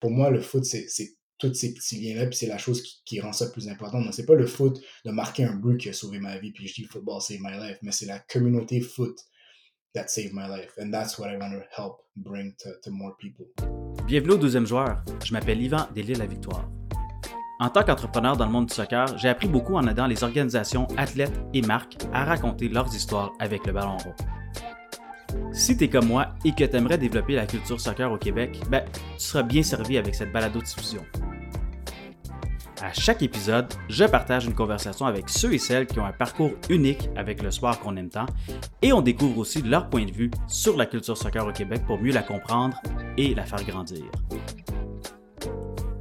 pour moi, le foot, c'est tous ces petits liens-là, puis c'est la chose qui, rend ça plus important. Donc, c'est pas le foot de marquer un but qui a sauvé ma vie, puis je dis football save my life, mais c'est la communauté foot that saved my life. And that's what I want to help bring to, to more people. Bienvenue au deuxième joueur. Je m'appelle Yvan Delisle La Victoire. En tant qu'entrepreneur dans le monde du soccer, j'ai appris beaucoup en aidant les organisations, athlètes et marques à raconter leurs histoires avec le ballon rond. Si tu es comme moi et que tu aimerais développer la culture soccer au Québec, ben, tu seras bien servi avec cette balado-diffusion. À chaque épisode, je partage une conversation avec ceux et celles qui ont un parcours unique avec le sport qu'on aime tant et on découvre aussi leur point de vue sur la culture soccer au Québec pour mieux la comprendre et la faire grandir.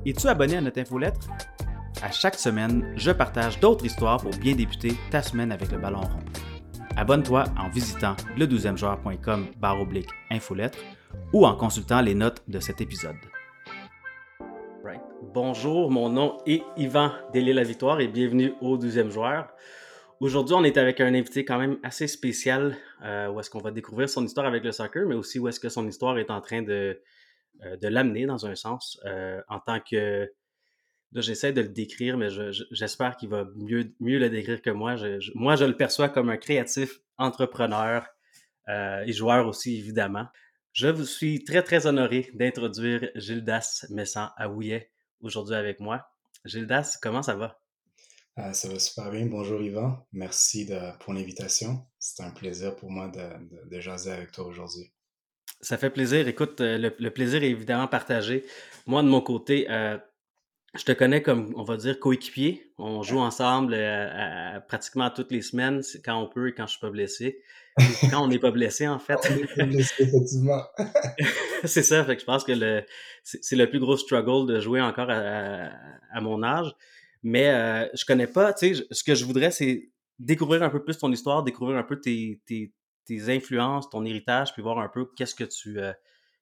Es-tu abonné à notre infolettre? À chaque semaine, je partage d'autres histoires pour bien débuter ta semaine avec le ballon rond. Abonne-toi en visitant le12e oblique infolettre ou en consultant les notes de cet épisode. Bonjour, mon nom est Yvan Delisle La Victoire et bienvenue au 12e joueur. Aujourd'hui, on est avec un invité quand même assez spécial euh, où est-ce qu'on va découvrir son histoire avec le soccer, mais aussi où est-ce que son histoire est en train de, euh, de l'amener dans un sens euh, en tant que j'essaie de le décrire, mais j'espère qu'il va mieux, mieux le décrire que moi. moi, je le perçois comme un créatif entrepreneur euh, et joueur aussi, évidemment. Je vous suis très, très honoré d'introduire Gildas Messan Aouillet aujourd'hui avec moi. Gildas, comment ça va? Euh, ça va super bien. Bonjour Yvan. Merci de, pour l'invitation. C'est un plaisir pour moi de, de, jaser avec toi aujourd'hui. Ça fait plaisir. Écoute, euh, le, plaisir est évidemment partagé. Moi, de mon côté, je te connais comme, on va dire, coéquipier. On joue ensemble euh, pratiquement toutes les semaines, quand on peut et quand je suis pas blessé. quand on n'est pas blessé, en fait. effectivement. c'est ça, fait que je pense que le, c'est, le plus gros struggle de jouer encore à, mon âge. Mais euh, je connais pas, tu sais, ce que je voudrais, c'est découvrir un peu plus ton histoire, découvrir un peu tes, tes, tes influences, ton héritage, puis voir un peu qu'est-ce que tu... Euh,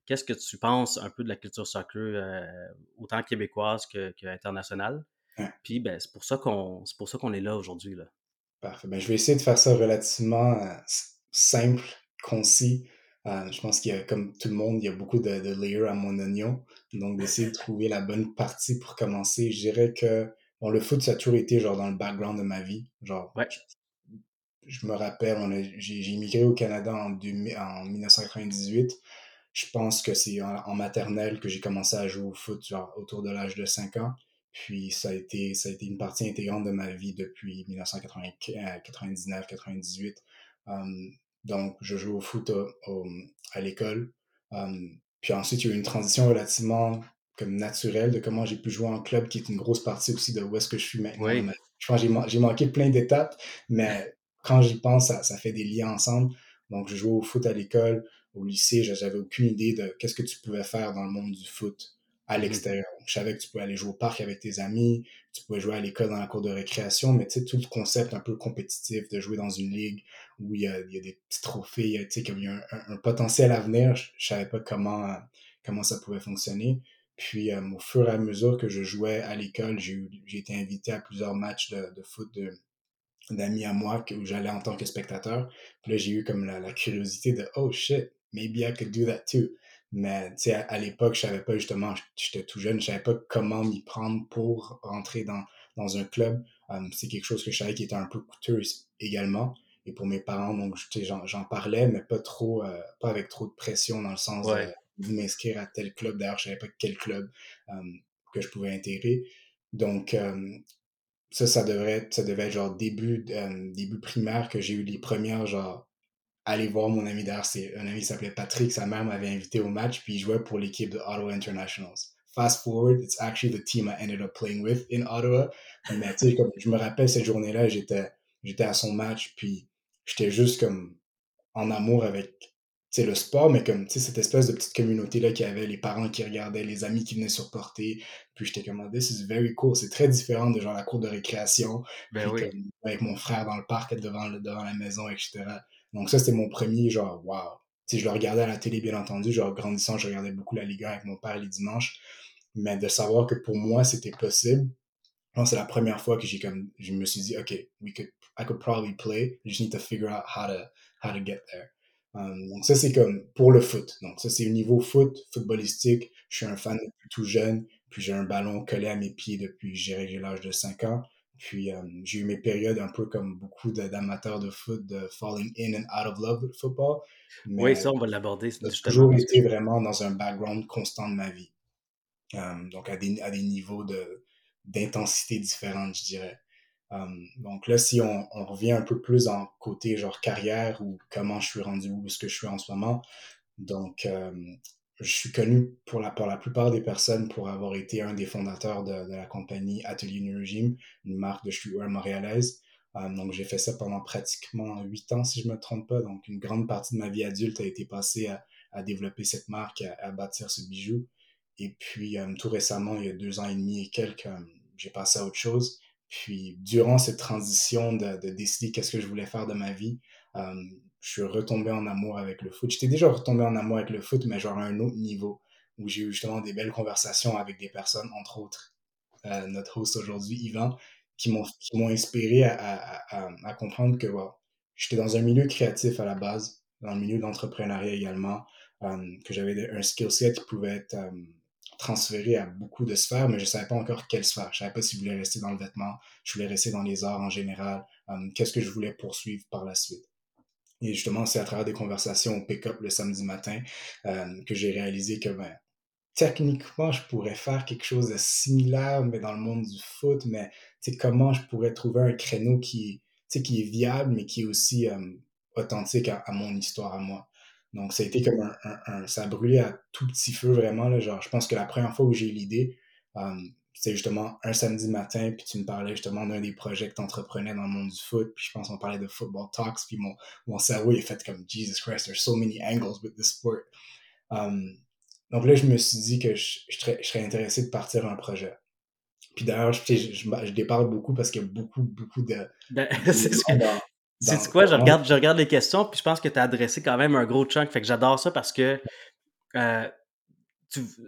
Qu'est-ce que tu penses un peu de la culture soccer, euh, autant québécoise qu'internationale? Puis ben, c'est pour ça qu'on pour ça qu'on est là aujourd'hui. Là. Parfait. Ben, je vais essayer de faire ça relativement euh, simple, concis. Euh, je pense qu'il y a, comme tout le monde, il y a beaucoup de, de layers à mon oignon. Donc, d'essayer de trouver la bonne partie pour commencer. Je dirais que bon, le foot, ça a toujours été genre dans le background de ma vie. Genre, je, me rappelle, j'ai immigré au Canada en, en 1998 je pense que c'est en, maternelle que j'ai commencé à jouer au foot genre, autour de l'âge de 5 ans. Puis ça a été, ça a été une partie intégrante de ma vie depuis 1999-98. Um, donc, je joue au foot à l'école. Um, puis ensuite, il y a eu une transition relativement comme naturelle de comment j'ai pu jouer en club, qui est une grosse partie aussi de où est-ce que je suis maintenant. Je pense que j'ai manqué plein d'étapes, mais quand j'y pense, ça, ça fait des liens ensemble. Donc, je jouais au foot à l'école au lycée, j'avais aucune idée de qu'est-ce que tu pouvais faire dans le monde du foot à mmh l'extérieur. Je savais que tu pouvais aller jouer au parc avec tes amis, tu pouvais jouer à l'école dans la cour de récréation, mais tu sais, tout le concept un peu compétitif de jouer dans une ligue où il y a, des petits trophées, tu sais, qu'il y a un, potentiel à venir, je, ne savais pas comment, comment ça pouvait fonctionner. Puis, euh, au fur et à mesure que je jouais à l'école, j'ai été invité à plusieurs matchs de, de foot de, d'amis à moi où j'allais en tant que spectateur. Puis là, j'ai eu comme la, la, curiosité de « Oh shit, maybe I could do that too. Mais tu sais, à, l'époque, je savais pas justement, j'étais tout jeune, je savais pas comment m'y prendre pour rentrer dans, dans un club. Um, c'est quelque chose que je savais qui était un peu coûteux également. Et pour mes parents, donc j'en parlais, mais pas trop, euh, pas avec trop de pression dans le sens de m'inscrire à tel club. D'ailleurs, je savais pas quel club um, que je pouvais intégrer. Donc, um, ça, ça devrait, ça devait être genre début, début primaire que j'ai eu les premières genre aller voir mon ami d'ailleurs, c'est un ami qui s'appelait Patrick, sa mère m'avait invité au match, puis il jouait pour l'équipe de Ottawa Internationals. Fast forward, it's actually the team I ended up playing with in Ottawa. Mais tu sais, comme je me rappelle cette journée-là, j'étais, j'étais à son match, puis j'étais juste comme en amour avec le sport, mais comme cette espèce de petite communauté-là qui avait les parents qui regardaient, les amis qui venaient supporter. Puis j'étais comme, this is very cool. C'est très différent de genre la cour de récréation. Ben oui. avec mon frère dans le parc, devant, devant la maison, etc. Donc ça, c'était mon premier genre, wow. Si je le regardais à la télé, bien entendu, genre grandissant, je regardais beaucoup la Ligue 1 avec mon père les dimanches. Mais de savoir que pour moi, c'était possible, c'est la première fois que j'ai comme, je me suis dit, OK, we could, I could probably play. I just need to figure out how to, how to get there. Um, donc ça, c'est comme pour le foot. Donc ça, c'est au niveau foot, footballistique. je suis un fan depuis tout jeune, puis j'ai un ballon collé à mes pieds depuis, j'ai l'âge de 5 ans. Puis euh, j'ai eu mes périodes un peu comme beaucoup d'amateurs de, foot, de falling in and out of love with football. oui, ça, on va l'aborder. J'ai toujours été vraiment dans un background constant de ma vie. Euh, donc à des, à des niveaux d'intensité différentes, je dirais. Euh, donc là, si on, on, revient un peu plus en côté genre carrière ou comment je suis rendu où est-ce que je suis en ce moment. Donc, je suis connu pour la, pour la plupart des personnes pour avoir été un des fondateurs de, de la compagnie Atelier New Regime, une marque de streetwear montréalaise. Euh, donc, j'ai fait ça pendant pratiquement huit ans, si je me trompe pas. Donc, une grande partie de ma vie adulte a été passée à, à développer cette marque, à, à, bâtir ce bijou. Et puis, euh, tout récemment, il y a deux ans et demi et quelques, euh, j'ai passé à autre chose. Puis, durant cette transition de, de décider qu'est-ce que je voulais faire de ma vie, je suis retombé en amour avec le foot. J'étais déjà retombé en amour avec le foot, mais genre à un autre niveau, où j'ai eu justement des belles conversations avec des personnes, entre autres euh, notre host aujourd'hui, Yvan, qui m'ont inspiré à, à, à, comprendre que j'étais dans un milieu créatif à la base, dans le milieu de l'entrepreneuriat également, euh, que j'avais un skill set qui pouvait être euh, transféré à beaucoup de sphères, mais je ne savais pas encore quelle sphère. Je ne savais pas si je voulais rester dans le vêtement, je voulais rester dans les arts en général, qu'est-ce que je voulais poursuivre par la suite. Et justement, c'est à travers des conversations au pick-up le samedi matin euh, que j'ai réalisé que ben, techniquement, je pourrais faire quelque chose de similaire, mais dans le monde du foot, mais comment je pourrais trouver un créneau qui, qui est viable, mais qui est aussi euh, authentique à, mon histoire à moi. Donc, ça a été comme un, ça a brûlé à tout petit feu, vraiment. Là, genre, je pense que la première fois où j'ai eu l'idée, euh, c'était justement un samedi matin, puis tu me parlais justement d'un des projets que tu entreprenais dans le monde du foot, puis je pense qu'on parlait de football talks, puis mon, mon cerveau est fait comme Jesus Christ, there's so many angles with this sport. Um, donc là, je me suis dit que je, je, serais, intéressé de partir un projet. Puis d'ailleurs, je, je, je, déparle beaucoup parce qu'il y a beaucoup, beaucoup de. Ben, c'est quoi? Je regarde, je regarde les questions, puis je pense que tu as adressé quand même un gros chunk. Fait que j'adore ça parce que euh,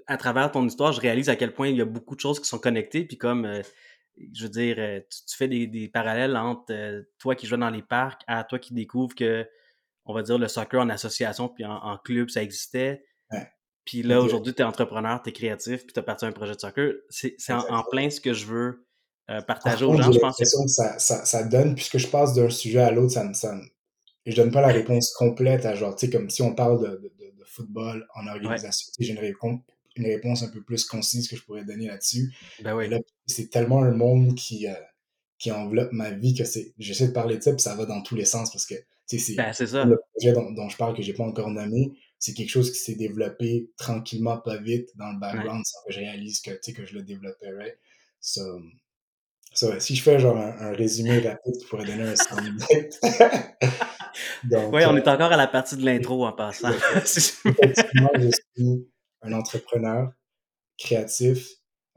à travers ton histoire, je réalise à quel point il y a beaucoup de choses qui sont connectées. Puis comme, euh, je veux dire, euh, tu, fais des, parallèles entre euh, toi qui joues dans les parcs à toi qui découvres que, on va dire, le soccer en association puis en, club, ça existait. Puis là, aujourd'hui, tu es entrepreneur, tu es créatif, puis tu as parti un projet de soccer. C'est en, plein ce que je veux partager aux gens. Je pense que ça, ça, ça, donne, puisque je passe d'un sujet à l'autre, ça, ça, je donne pas la réponse complète à genre, tu sais, comme si on parle de football en organisation. J'ai une réponse, une réponse un peu plus concise que je pourrais donner là-dessus. Ben c'est tellement un monde qui, euh, qui enveloppe ma vie que c'est. J'essaie de parler de ça, puis ça va dans tous les sens parce que c'est ben, le projet dont, je parle que j'ai pas encore nommé. C'est quelque chose qui s'est développé tranquillement, pas vite, dans le background, sans que je réalise que, que je le développerais. So, si je fais genre un, résumé rapide qui pourrait donner un soundbite. oui, on euh, est encore à la partie de l'intro en passant. Effectivement, je suis un entrepreneur créatif.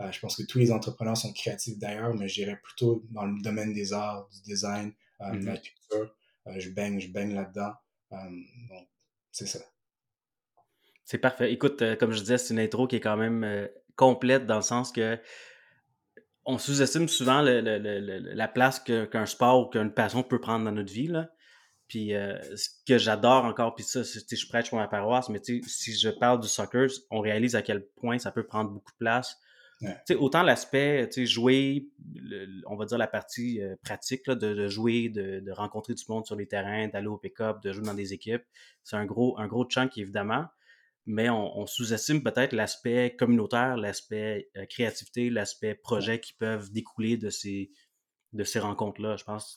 Euh, je pense que tous les entrepreneurs sont créatifs d'ailleurs, mais je dirais plutôt dans le domaine des arts, du design, euh, de la mm-hmm. culture. je baigne, je baigne là-dedans. donc, c'est ça. C'est parfait. Écoute, comme je disais, c'est une intro qui est quand même complète dans le sens que on sous-estime souvent la place qu'un sport ou qu'une passion peut prendre dans notre vie. Là. Puis euh, ce que j'adore encore, puis ça, je prêche pour ma paroisse, mais si je parle du soccer, on réalise à quel point ça peut prendre beaucoup de place. Autant l'aspect, jouer, on va dire la partie euh, pratique de, jouer, de, rencontrer du monde sur les terrains, d'aller au pick-up, de jouer dans des équipes, c'est un gros, un gros chunk évidemment mais on, sous-estime peut-être l'aspect communautaire, l'aspect euh, créativité, l'aspect projet qui peuvent découler de ces, de ces rencontres-là. Je pense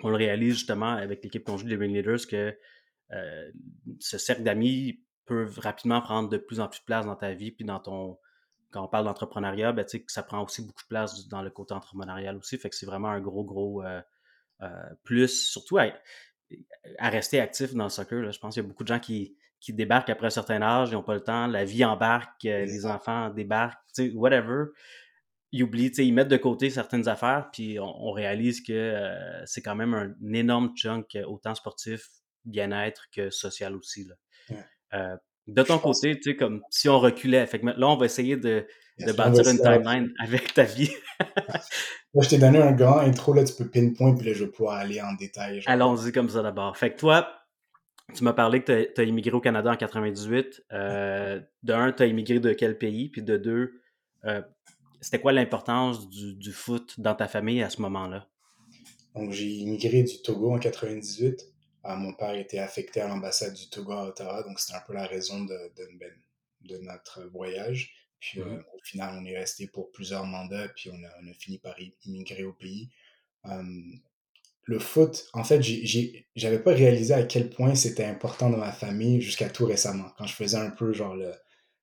qu'on le réalise justement avec l'équipe joue des Ring Leaders que euh, ce cercle d'amis peut rapidement prendre de plus en plus de place dans ta vie, puis dans ton. Quand on parle d'entrepreneuriat, ben, ça prend aussi beaucoup de place dans le côté entrepreneurial aussi. Fait que c'est vraiment un gros, gros euh, plus, surtout à, rester actif dans le soccer. Je pense qu'il y a beaucoup de gens qui, qui débarquent après un certain âge, ils n'ont pas le temps, la vie embarque, euh, les enfants débarquent, whatever. Ils oublient, ils mettent de côté certaines affaires, puis on, réalise que euh, c'est quand même un, énorme chunk, euh, autant sportif, bien-être que social aussi. Là. de ton côté, tu sais, comme si on reculait, fait que là, on va essayer de, de bâtir une timeline avec ta vie. Moi, je t'ai donné un grand intro, là, tu peux pinpoint, puis là, je vais pouvoir aller en détail. Allons-y comme ça d'abord. Fait que toi, tu m'as parlé que tu as, immigré au Canada en 98. Euh, de un, tu as immigré de quel pays? Puis de deux, euh, c'était quoi l'importance du, foot dans ta famille à ce moment-là? Donc, j'ai immigré du Togo en 98. Euh, mon père était affecté à l'ambassade du Togo à Ottawa, donc c'était un peu la raison de, de, ben, notre voyage. Puis mm-hmm. au final, on est resté pour plusieurs mandats, puis on a, on a fini par immigrer au pays le foot, en fait, j'avais pas réalisé à quel point c'était important dans ma famille jusqu'à tout récemment, quand je faisais un peu genre le,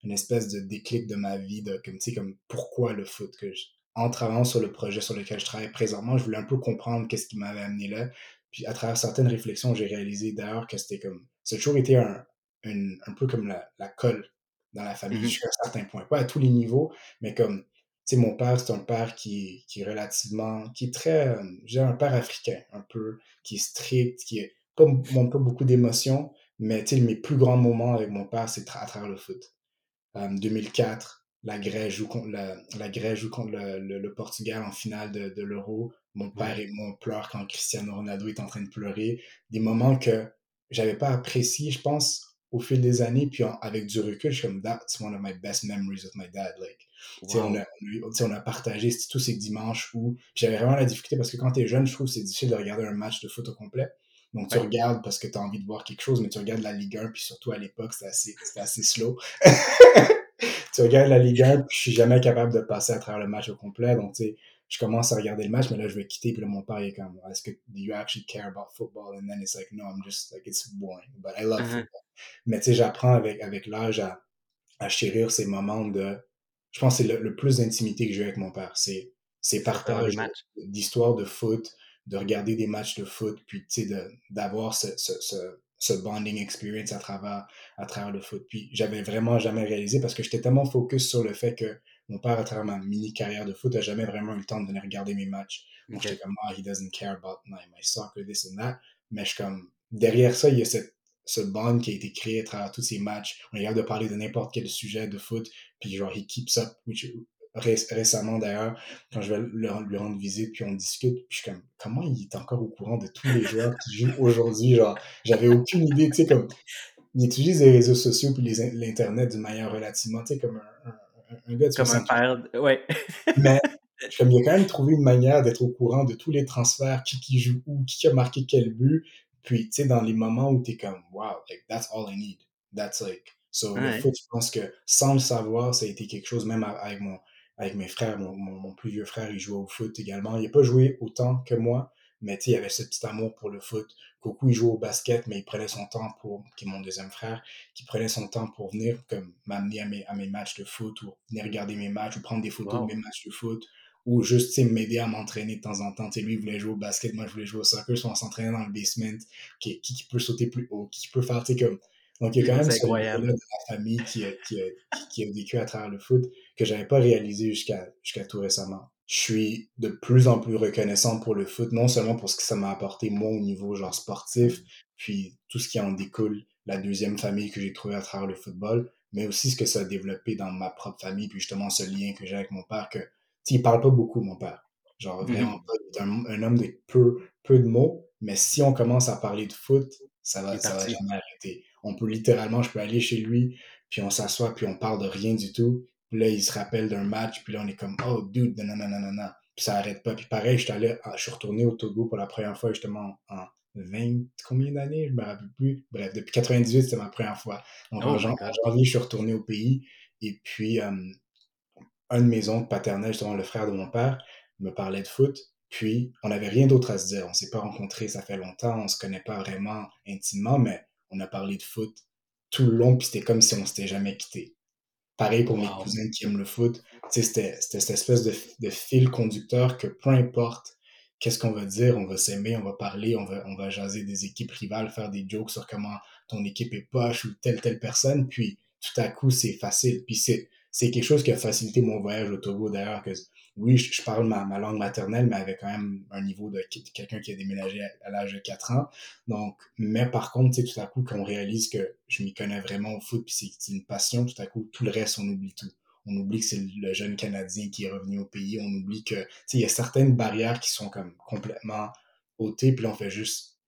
une espèce de déclic de ma vie, de comme, tu sais, comme pourquoi le foot, que en travaillant sur le projet sur lequel je travaille présentement, je voulais un peu comprendre qu'est-ce qui m'avait amené là. Puis à travers certaines réflexions, j'ai réalisé d'ailleurs que c'était comme, ça a toujours été un, un peu comme la, la colle dans la famille, mmh jusqu'à un certain point. Pas à tous les niveaux, mais comme sais, mon père, c'est un père qui, qui est relativement, qui est très, euh, j'ai un père africain, un peu, qui est strict, qui est pas, montre pas beaucoup d'émotions, mais tu sais, mes plus grands moments avec mon père, c'est à travers le foot. En euh, 2004, la Grèce joue contre, la, la Grèce joue contre le, le, Portugal en finale de, de l'Euro. Mon père et moi, on pleure quand Cristiano Ronaldo est en train de pleurer. Des moments que j'avais pas apprécié, je pense, au fil des années, puis avec du recul, je suis comme, that's one of my best memories of my dad. Like, on, a, on, a, partagé tous ces dimanches où j'avais vraiment la difficulté parce que quand tu es jeune, je trouve que c'est difficile de regarder un match de foot au complet. Donc, tu regardes parce que tu as envie de voir quelque chose, mais tu regardes la Ligue 1, puis surtout à l'époque, c'était assez, assez slow. tu regardes la Ligue 1, puis je suis jamais capable de passer à travers le match au complet. Donc, tu sais, je commence à regarder le match, mais là, je vais quitter, puis là, mon père, il est comme, est-ce que, do you actually care about football? And then it's like, no, I'm just, like, it's boring, but I love uh-huh. football. Mais tu sais, j'apprends avec, avec l'âge à, à chérir ces moments de, je pense que c'est le, plus d'intimité que j'ai avec mon père. C'est, c'est partage d'histoires de foot, de regarder des matchs de foot, puis tu sais, d'avoir ce, ce, ce, ce, bonding experience à travers, à travers le foot. Puis j'avais vraiment jamais réalisé parce que j'étais tellement focus sur le fait que mon père, à travers ma mini carrière de foot, n'a jamais vraiment eu le temps de venir regarder mes matchs. Donc, j'étais comme, ah, he doesn't care about my, soccer, this and that. Mais je suis comme, derrière ça, il y a cette, ce bond qui a été créé à travers tous ces matchs. On est capable de parler de n'importe quel sujet de foot. Puis, genre, he keeps up, which, récemment d'ailleurs, quand je vais lui rendre visite, puis on discute, puis je suis comme, comment il est encore au courant de tous les joueurs qui jouent aujourd'hui? Genre, j'avais aucune idée, tu sais, comme, il utilise les réseaux sociaux puis l'Internet d'une manière relativement, tu sais, comme un un gars de Comme un père, ouais. mais comme il a quand même trouvé une manière d'être au courant de tous les transferts, qui, qui joue où, qui a marqué quel but. Puis, tu sais, dans les moments où tu es comme, wow, like, that's all I need. That's like. So, le foot, je pense que sans le savoir, ça a été quelque chose, même avec, mon, avec mes frères, mon, mon, plus vieux frère, il jouait au foot également. Il n'a pas joué autant que moi, mais il avait ce petit amour pour le foot. Coucou, il jouait au basket, mais il prenait son temps pour, qui est mon deuxième frère, qui prenait son temps pour venir comme m'amener à mes, à mes matchs de foot ou venir regarder mes matchs ou prendre des photos de mes matchs de foot ou juste m'aider à m'entraîner de temps en temps. lui, il voulait jouer au basket, moi, je voulais jouer au soccer, soit on s'entraînait dans le basement, qui, qui, peut sauter plus haut, qui peut faire, tu sais, comme... Donc, il y a quand même ce de la famille qui a, qui, a, qui a vécu à travers le foot que j'avais pas réalisé jusqu'à jusqu'à tout récemment je suis de plus en plus reconnaissant pour le foot, non seulement pour ce que ça m'a apporté moi au niveau genre sportif, puis tout ce qui en découle, la deuxième famille que j'ai trouvée à travers le football, mais aussi ce que ça a développé dans ma propre famille, puis justement ce lien que j'ai avec mon père, que, tu il parle pas beaucoup, mon père. Genre, mm-hmm. vraiment pas, il est un, homme de peu, peu de mots, mais si on commence à parler de foot, ça va, ça va jamais arrêter. On peut littéralement, je peux aller chez lui, puis on s'assoit, puis on parle de rien du tout, puis là, il se rappelle d'un match, puis là, on est comme, oh, dude, non. Puis ça arrête pas. Puis pareil, je suis allé, ah, je suis retourné au Togo pour la première fois, justement, en 20, combien d'années? Je me rappelle plus. Bref, depuis 98, c'était ma première fois. Donc, en, oh janvier, je suis retourné au pays. Et puis, euh, un de mes oncles paternels, justement, le frère de mon père, me parlait de foot. Puis, on n'avait rien d'autre à se dire. On s'est pas rencontrés, ça fait longtemps. On se connaît pas vraiment intimement, mais on a parlé de foot tout le long. Puis c'était comme si on s'était jamais quitté. Pareil pour mes cousins qui aiment le foot. C'était cette espèce de, de, fil conducteur que peu importe qu'est-ce qu'on va dire, on va s'aimer, on va parler, on va, on va jaser des équipes rivales, faire des jokes sur comment ton équipe est poche ou telle, telle personne. Puis tout à coup, c'est facile. Puis c'est quelque chose qui a facilité mon voyage au Togo d'ailleurs. que oui, je, parle ma, ma, langue maternelle, mais avec quand même un niveau de quelqu'un qui a déménagé à, l'âge de 4 ans. Donc, mais par contre, tu sais, tout à coup, quand on réalise que je m'y connais vraiment au foot, puis c'est une passion, tout à coup, tout le reste, on oublie tout. On oublie que c'est le jeune Canadien qui est revenu au pays. On oublie que, tu sais, il y a certaines barrières qui sont comme complètement ôtées, puis là, on fait juste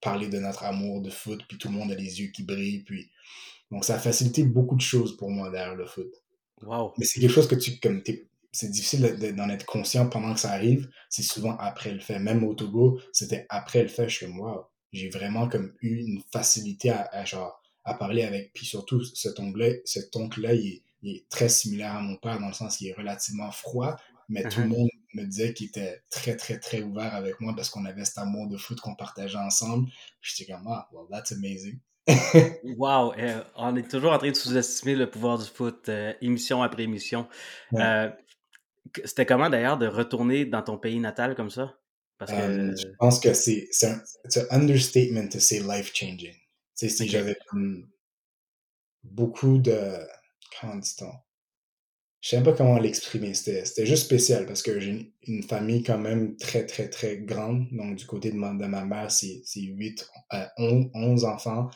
parler de notre amour de foot, puis tout le monde a les yeux qui brillent, puis donc ça a facilité beaucoup de choses pour moi derrière le foot. Wow. Mais c'est quelque chose que tu, comme c'est difficile d'en être conscient pendant que ça arrive, c'est souvent après le fait. Même au Togo, c'était après le fait, je suis comme, wow, j'ai vraiment comme eu une facilité à, genre, à parler avec, puis surtout, cet oncle-là, cet oncle-là, il, est très similaire à mon père dans le sens qu'il est relativement froid, mais tout le uh-huh. monde me disait qu'il était très, très, très ouvert avec moi parce qu'on avait cet amour de foot qu'on partageait ensemble. Puis j'étais comme, ah, well, that's amazing. wow! Eh, on est toujours en train de sous-estimer le pouvoir du foot, euh, émission après émission. Euh, c'était comment d'ailleurs de retourner dans ton pays natal comme ça? Parce que... Euh, je pense que c'est un, un, understatement to say life-changing. Si j'avais beaucoup de. Comment dit-on? Je sais pas comment l'exprimer. C'était juste spécial parce que j'ai une, famille quand même très, très, très grande. Donc, du côté de ma, de ma mère, c'est 8, 11 enfants.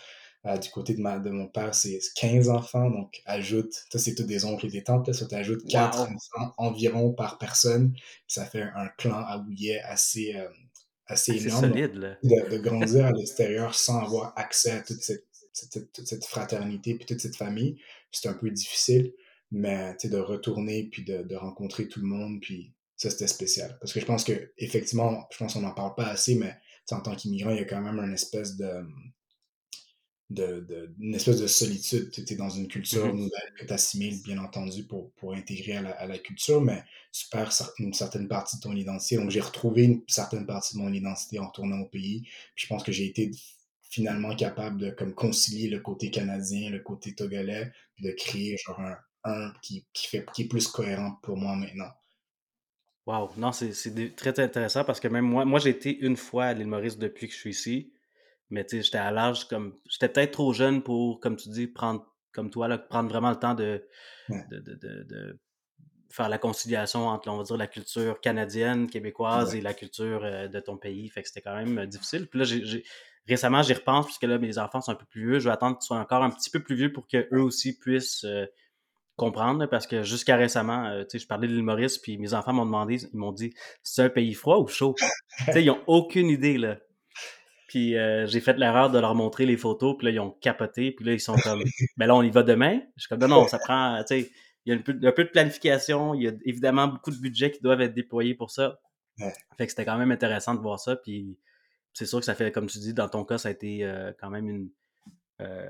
Euh, du côté de, ma, de mon père, c'est 15 enfants. Donc, ajoute, ça, c'est tous des oncles et des tantes. Ça, t'ajoutes 4 enfants environ par personne. ça fait un clan à bouillet assez, euh, assez, énorme. Solide, De, grandir à l'extérieur sans avoir accès à toute cette, toute cette fraternité puis toute cette famille, c'est un peu difficile. Mais de retourner puis de, de rencontrer tout le monde, puis ça, c'était spécial. Parce que je pense que, effectivement, je pense qu'on n'en parle pas assez, mais en tant qu'immigrant, il y a quand même une espèce de, de, une espèce de solitude. Tu es dans une culture mm-hmm. nouvelle que tu assimiles, bien entendu, pour, pour intégrer à la, culture, mais tu perds une certaine partie de ton identité. Donc, j'ai retrouvé une certaine partie de mon identité en retournant au pays. Puis je pense que j'ai été finalement capable de comme concilier le côté canadien, le côté togolais, puis de créer genre un, un qui, qui, fait, qui est plus cohérent pour moi maintenant. Wow, non, c'est très intéressant parce que même moi, moi j'ai été une fois à l'île Maurice depuis que je suis ici. Mais tu sais, j'étais à l'âge comme. J'étais peut-être trop jeune pour, comme tu dis, prendre, comme toi, là, prendre vraiment le temps de, de, de, de, faire la conciliation entre, on va dire, la culture canadienne, québécoise et la culture euh, de ton pays. Fait que c'était quand même euh, difficile. Puis là, j'ai, récemment, j'y repense, puisque là, mes enfants sont un peu plus vieux. Je vais attendre qu'ils soient encore un petit peu plus vieux pour qu'eux aussi puissent euh, comprendre. Parce que jusqu'à récemment, tu sais, je parlais de l'île Maurice, puis mes enfants m'ont demandé, ils m'ont dit, c'est un pays froid ou chaud? tu sais, ils n'ont aucune idée, là. Puis euh, j'ai fait l'erreur de leur montrer les photos, puis là, ils ont capoté, puis là, ils sont comme, ben là, on y va demain. Je suis comme, non, non, ça prend, tu sais, il y a un peu, de planification, il y a évidemment beaucoup de budgets qui doivent être déployés pour ça. Fait que c'était quand même intéressant de voir ça, puis c'est sûr que ça fait, comme tu dis, dans ton cas, ça a été euh, quand même une. Euh,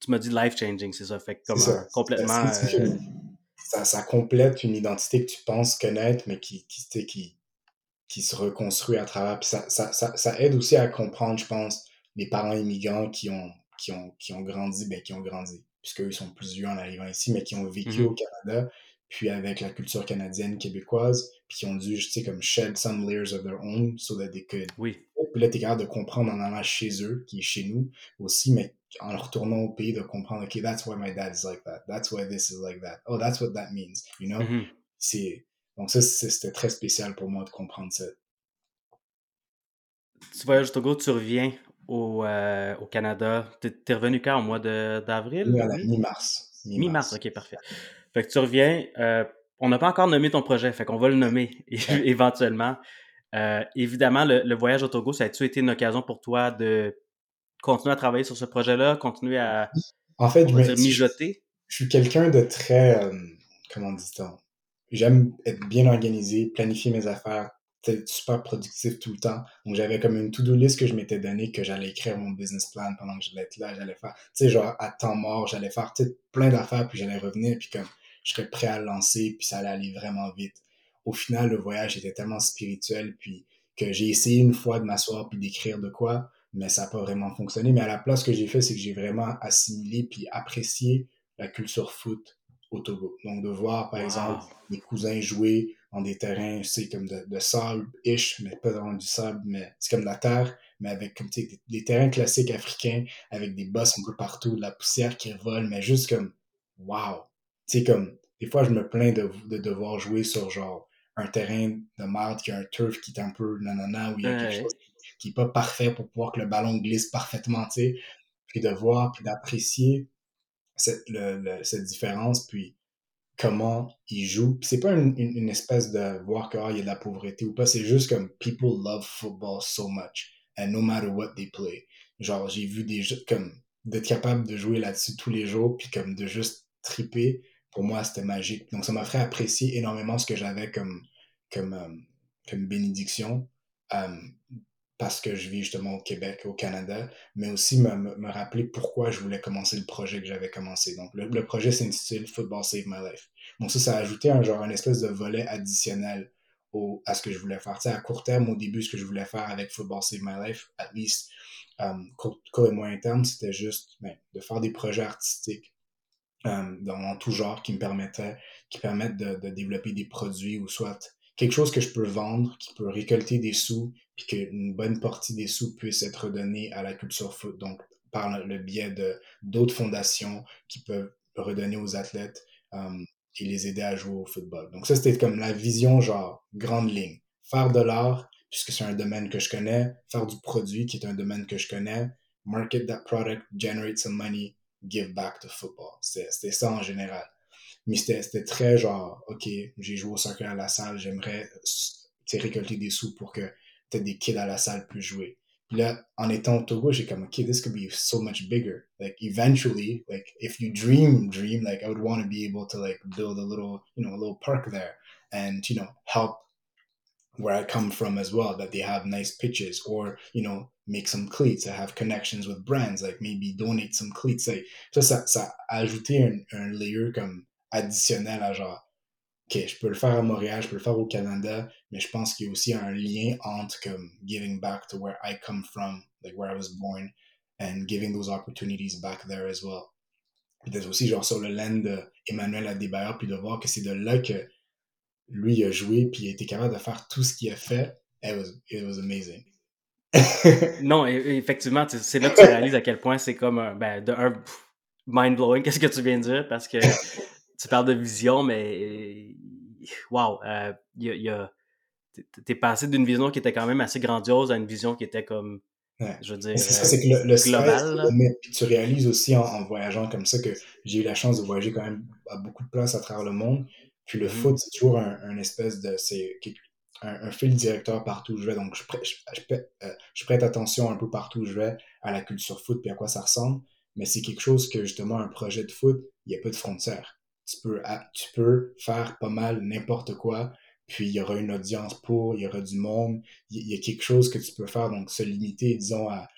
tu m'as dit life-changing, c'est ça? Fait que comme complètement. Ça, ça, complète une identité que tu penses connaître, mais qui, qui, qui, qui se reconstruit à travers. Puis ça, ça, ça, ça, aide aussi à comprendre, je pense, les parents immigrants qui ont, qui ont, qui ont grandi, ben, qui ont grandi, puisqu'eux, ils sont plus vieux en arrivant ici, mais qui ont vécu mm-hmm. au Canada, puis avec la culture canadienne, québécoise, puis qui ont dû, tu sais, comme shed some layers of their own so that they could. Oui. Puis là, t'es capable de comprendre en allant chez eux, qui est chez nous aussi, mais en retournant au pays, de comprendre, OK, that's why my dad is like that. That's why this is like that. Oh, that's what that means. You know? C'est donc ça, c'était très spécial pour moi de comprendre ça. Tu voyages au Togo, tu reviens au, euh, au Canada. Tu es, revenu quand, au mois d'avril? mi-mars. Mi-mars, ok, parfait. Fait que tu reviens. Euh, on n'a pas encore nommé ton projet, fait qu'on va le nommer éventuellement. Euh, évidemment, le, voyage au Togo, ça a-tu été une occasion pour toi de continuer à travailler sur ce projet-là, continuer à en fait, mijoter? Je, suis quelqu'un de très, comment dit-on, j'aime être bien organisé, planifier mes affaires, être super productif tout le temps. Donc, j'avais comme une to-do list que je m'étais donné que j'allais écrire mon business plan pendant que j'allais être là, j'allais faire, tu sais, genre, à temps mort, j'allais faire plein d'affaires, puis j'allais revenir, puis comme, je serais prêt à lancer, puis ça allait aller vraiment vite. Au final, le voyage était tellement spirituel, puis que j'ai essayé une fois de m'asseoir puis d'écrire de quoi, mais ça n'a pas vraiment fonctionné. Mais à la place, ce que j'ai fait, c'est que j'ai vraiment assimilé puis apprécié la culture foot au Togo. Donc, de voir, par exemple, mes cousins jouer dans des terrains, c'est comme de, de sable-ish, mais pas dans du sable, mais c'est comme de la terre, mais avec comme, des, des terrains classiques africains, avec des bosses un peu partout, de la poussière qui vole, mais juste comme, wow! Tu sais, comme, des fois, je me plains de, de devoir jouer sur, genre, un terrain de merde qui a un turf qui est un peu nanana, où il y a quelque chose qui n'est pas parfait pour pouvoir que le ballon glisse parfaitement, tu sais. Puis de voir, puis d'apprécier cette, le, cette différence, puis comment ils jouent. c'est pas une, une, espèce de voir qu'il ah, y a de la pauvreté ou pas, c'est juste comme people love football so much. and no matter what they play. Genre, j'ai vu des jeux comme d'être capable de jouer là-dessus tous les jours, puis comme de juste triper, pour moi, c'était magique. Donc, ça m'a fait apprécier énormément ce que j'avais comme, comme, euh, comme bénédiction. Euh, parce que je vis justement au Québec, au Canada, mais aussi me, me, rappeler pourquoi je voulais commencer le projet que j'avais commencé. Donc, le, le projet s'intitule Football Save My Life. Donc, ça, ça a ajouté un genre, une espèce de volet additionnel au, à ce que je voulais faire. Tu sais, à court terme, au début, ce que je voulais faire avec Football Save My Life, at least, um, court, court, et moyen terme, c'était juste ben, de faire des projets artistiques um, dans, tout genre qui me permettaient, qui permettent de, de développer des produits ou soit quelque chose que je peux vendre, qui peut récolter des sous, puis qu'une bonne partie des sous puisse être donnée à la culture foot, donc par le biais de d'autres fondations qui peuvent redonner aux athlètes um, et les aider à jouer au football. Donc ça, c'était comme la vision, genre, grande ligne. Faire de l'art, puisque c'est un domaine que je connais, faire du produit, qui est un domaine que je connais, market that product, generate some money, give back to football. C'était ça en général. Mais c'était très genre, OK, j'ai joué au soccer à la salle, j'aimerais récolter des sous pour que peut-être des kids à la salle puissent jouer. Puis là, en étant au Togo, j'ai comme, OK, this could be so much bigger. Like, eventually, like, if you dream, dream, like, I would want to be able to, like, build a little, you know, a little park there and, you know, help where I come from as well, that they have nice pitches or, you know, make some cleats. I have connections with brands, like maybe donate some cleats. Like, ça, ça, ça a ajouté un, un layer comme additionnel à genre, OK, je peux le faire à Montréal, je peux le faire au Canada, mais je pense qu'il y a aussi un lien entre comme giving back to where I come from, like where I was born, and giving those opportunities back there as well. Peut-être aussi genre sur le land d'Emmanuel Adebayor, puis de voir que c'est de là que lui a joué, puis il a été capable de faire tout ce qu'il a fait. It was, it was amazing. non, effectivement, c'est là que tu réalises à quel point c'est comme un, ben, de un mind-blowing, qu'est-ce que tu viens de dire, parce que tu parles de vision, mais wow, euh, y a, y a t'es passé d'une vision qui était quand même assez grandiose à une vision qui était comme, je veux dire, c'est c'est que le, le global. puis tu réalises aussi en, voyageant comme ça que j'ai eu la chance de voyager quand même à beaucoup de places à travers le monde. Puis le mm-hmm. foot, c'est toujours un, espèce de. C'est un, fil directeur partout où je vais. Donc, je, prête, euh, je, prête attention un peu partout où je vais à la culture foot puis à quoi ça ressemble. Mais c'est quelque chose que, justement, un projet de foot, il n'y a pas de frontières tu peux, tu peux faire pas mal n'importe quoi, puis il y aura une audience pour, il y aura du monde, il y a quelque chose que tu peux faire, donc se limiter, disons, à,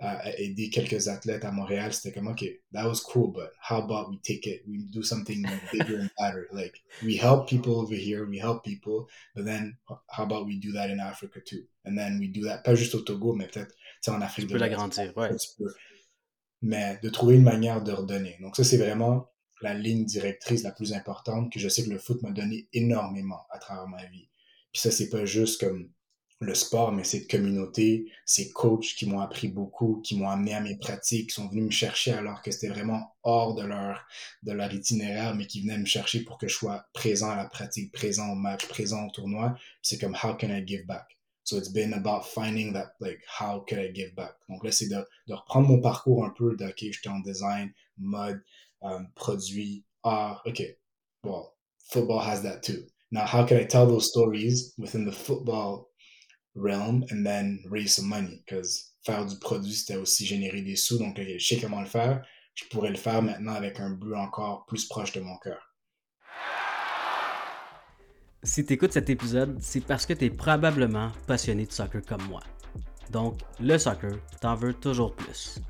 à aider quelques athlètes à Montréal, c'était comme, OK, that was cool, but how about we take it, we do something bigger and better, like, we help people over here, we help people, but then, how about we do that in Africa too? And then we do that, pas juste au Togo, mais peut-être, en Afrique tu peux l'agrandir, ouais. mais de trouver une manière de redonner. Donc ça, c'est vraiment la ligne directrice la plus importante que je sais que le foot m'a donné énormément à travers ma vie. Puis ça, c'est pas juste comme le sport, mais cette communauté, ces coachs qui m'ont appris beaucoup, qui m'ont amené à mes pratiques, qui sont venus me chercher alors que c'était vraiment hors de leur, de leur itinéraire, mais qui venaient me chercher pour que je sois présent à la pratique, présent au match, présent au tournoi. C'est comme, how can I give back? So it's been about finding that, like, how can I give back? Donc là, c'est de, de reprendre mon parcours un peu de, OK, j'étais en design, mode, um, produit, ah, okay, well, football has that too. Now, how can I tell those stories within the football realm and then raise some money? Because faire du produit, c'était aussi générer des sous. Donc, je sais comment le faire. Je pourrais le faire maintenant avec un but encore plus proche de mon cœur. Si tu écoutes cet épisode, c'est parce que tu es probablement passionné de soccer comme moi. Donc, le soccer, t'en veux toujours plus.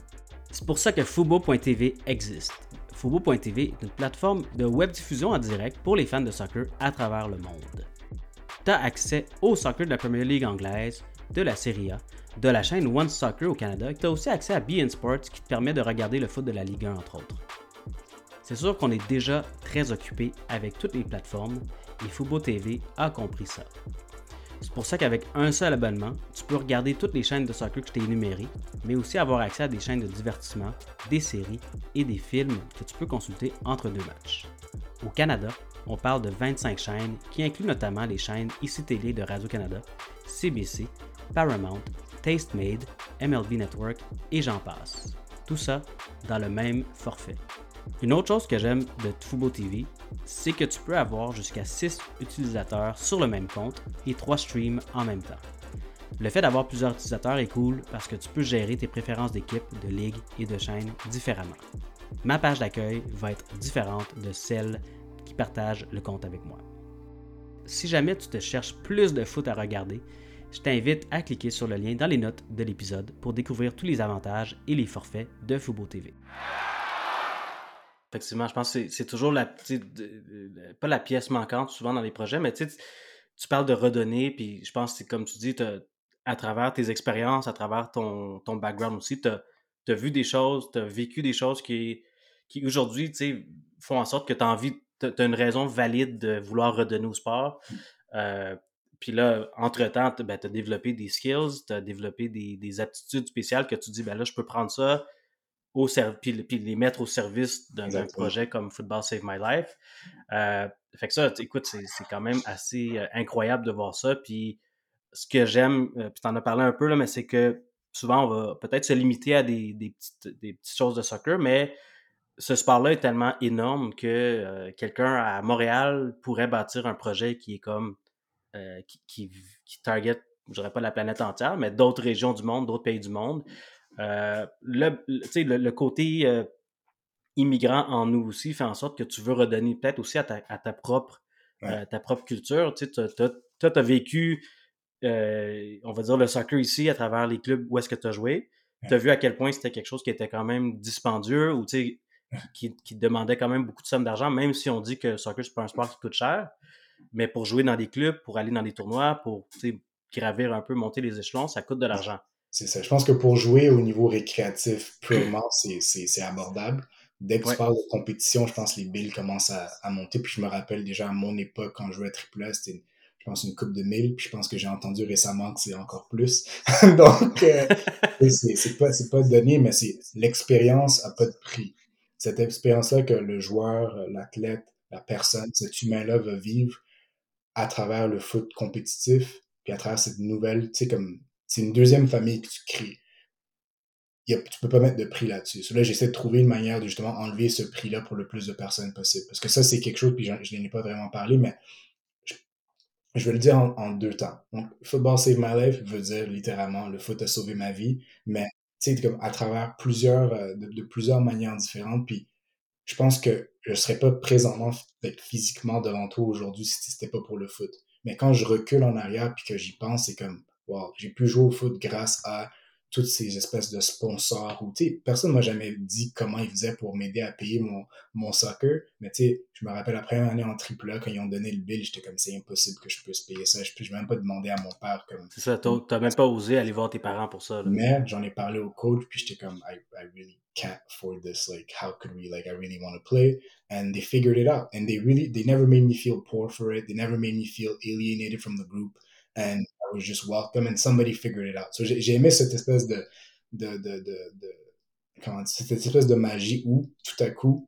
C'est pour ça que Fubo.tv existe. Fubo.tv est une plateforme de web diffusion en direct pour les fans de soccer à travers le monde. Tu as accès au soccer de la Premier League anglaise, de la Serie A, de la chaîne One Soccer au Canada, et tu as aussi accès à BN Sports qui te permet de regarder le foot de la Ligue 1 entre autres. C'est sûr qu'on est déjà très occupé avec toutes les plateformes et Fubo TV a compris ça. C'est pour ça qu'avec un seul abonnement, tu peux regarder toutes les chaînes de soccer que je t'ai énumérées, mais aussi avoir accès à des chaînes de divertissement, des séries et des films que tu peux consulter entre deux matchs. Au Canada, on parle de 25 chaînes qui incluent notamment les chaînes ICI de Radio-Canada, CBC, Paramount, Tastemade, MLB Network et j'en passe. Tout ça dans le même forfait. Une autre chose que j'aime de Fubo TV, c'est que tu peux avoir jusqu'à 6 utilisateurs sur le même compte et 3 streams en même temps. Le fait d'avoir plusieurs utilisateurs est cool parce que tu peux gérer tes préférences d'équipe, de ligue et de chaîne différemment. Ma page d'accueil va être différente de celle qui partage le compte avec moi. Si jamais tu te cherches plus de foot à regarder, je t'invite à cliquer sur le lien dans les notes de l'épisode pour découvrir tous les avantages et les forfaits de Fubo TV. Effectivement, je pense que c'est toujours la petite, pas la pièce manquante souvent dans les projets, mais tu tu parles de redonner, puis je pense que comme tu dis, à travers tes expériences, à travers ton, ton background aussi, tu as, vu des choses, tu as vécu des choses qui, qui aujourd'hui, font en sorte que tu as envie, tu as une raison valide de vouloir redonner au sport. Euh, puis là, entre-temps, tu ben, as développé des skills, tu as développé des, aptitudes spéciales que tu dis, ben là, je peux prendre ça au puis, puis les mettre au service d'un projet comme Football Save My Life. Euh, fait que ça, écoute, c'est quand même assez euh, incroyable de voir ça. Puis ce que j'aime, euh, puis tu en as parlé un peu, là, mais c'est que souvent, on va peut-être se limiter à des, petites, des petites choses de soccer, mais ce sport-là est tellement énorme que quelqu'un à Montréal pourrait bâtir un projet qui est comme euh, qui, qui, target, je dirais pas la planète entière, mais d'autres régions du monde, d'autres pays du monde. Euh, le, le, côté euh, immigrant en nous aussi fait en sorte que tu veux redonner peut-être aussi à ta, à ta propre, ta propre culture. Tu as, vécu, on va dire, le soccer ici à travers les clubs où est-ce que tu as joué. Tu as vu à quel point c'était quelque chose qui était quand même dispendieux ou qui, qui, demandait quand même beaucoup de sommes d'argent, même si on dit que le soccer, c'est pas un sport qui coûte cher. Mais pour jouer dans des clubs, pour aller dans des tournois, pour gravir un peu, monter les échelons, ça coûte de l'argent. C'est ça. Je pense que pour jouer au niveau récréatif purement, c'est abordable. Dès que tu parles de compétition, je pense que les billes commencent à, monter. Puis je me rappelle déjà à mon époque, quand je jouais à AAA, c'était, je pense, une coupe de mille. Puis je pense que j'ai entendu récemment que c'est encore plus. Donc, euh, c'est pas, pas donné, mais c'est l'expérience a pas de prix. Cette expérience-là que le joueur, l'athlète, la personne, cet humain-là va vivre, à travers le foot compétitif, puis à travers cette nouvelle, tu sais, comme, c'est une deuxième famille que tu crées. Y a, tu peux pas mettre de prix là-dessus. Là, j'essaie de trouver une manière de justement enlever ce prix-là pour le plus de personnes possible. Parce que ça, c'est quelque chose, puis je, n'en ai pas vraiment parlé, mais je, vais le dire en, deux temps. Donc, Football Save My Life veut dire littéralement le foot a sauvé ma vie, mais tu comme à travers plusieurs, euh, de, de plusieurs manières différentes, puis je pense que je serais pas présentement physiquement devant toi aujourd'hui si c'était pas pour le foot. Mais quand je recule en arrière puis que j'y pense, c'est comme, wow, j'ai pu jouer au foot grâce à toutes ces espèces de sponsors ou, personne m'a jamais dit comment ils faisaient pour m'aider à payer mon, mon soccer. Mais, tu sais, je me rappelle la première année en triple A, quand ils ont donné le bill, j'étais comme, c'est impossible que je puisse payer ça. Je peux même pas demander à mon père comme. C'est ça, t'as même pas osé aller voir tes parents pour ça. Mais j'en ai parlé au coach, puis j'étais comme, I, I really can't afford this. Like, how could we? Like, I really want to play? And they figured it out. And they really, they never made me feel poor for it. They never made me feel alienated from the group. And I was just welcome. And somebody figured it out. So j'ai aimé cette espèce de, de, de, de, comment, cette espèce de magie où, tout à coup,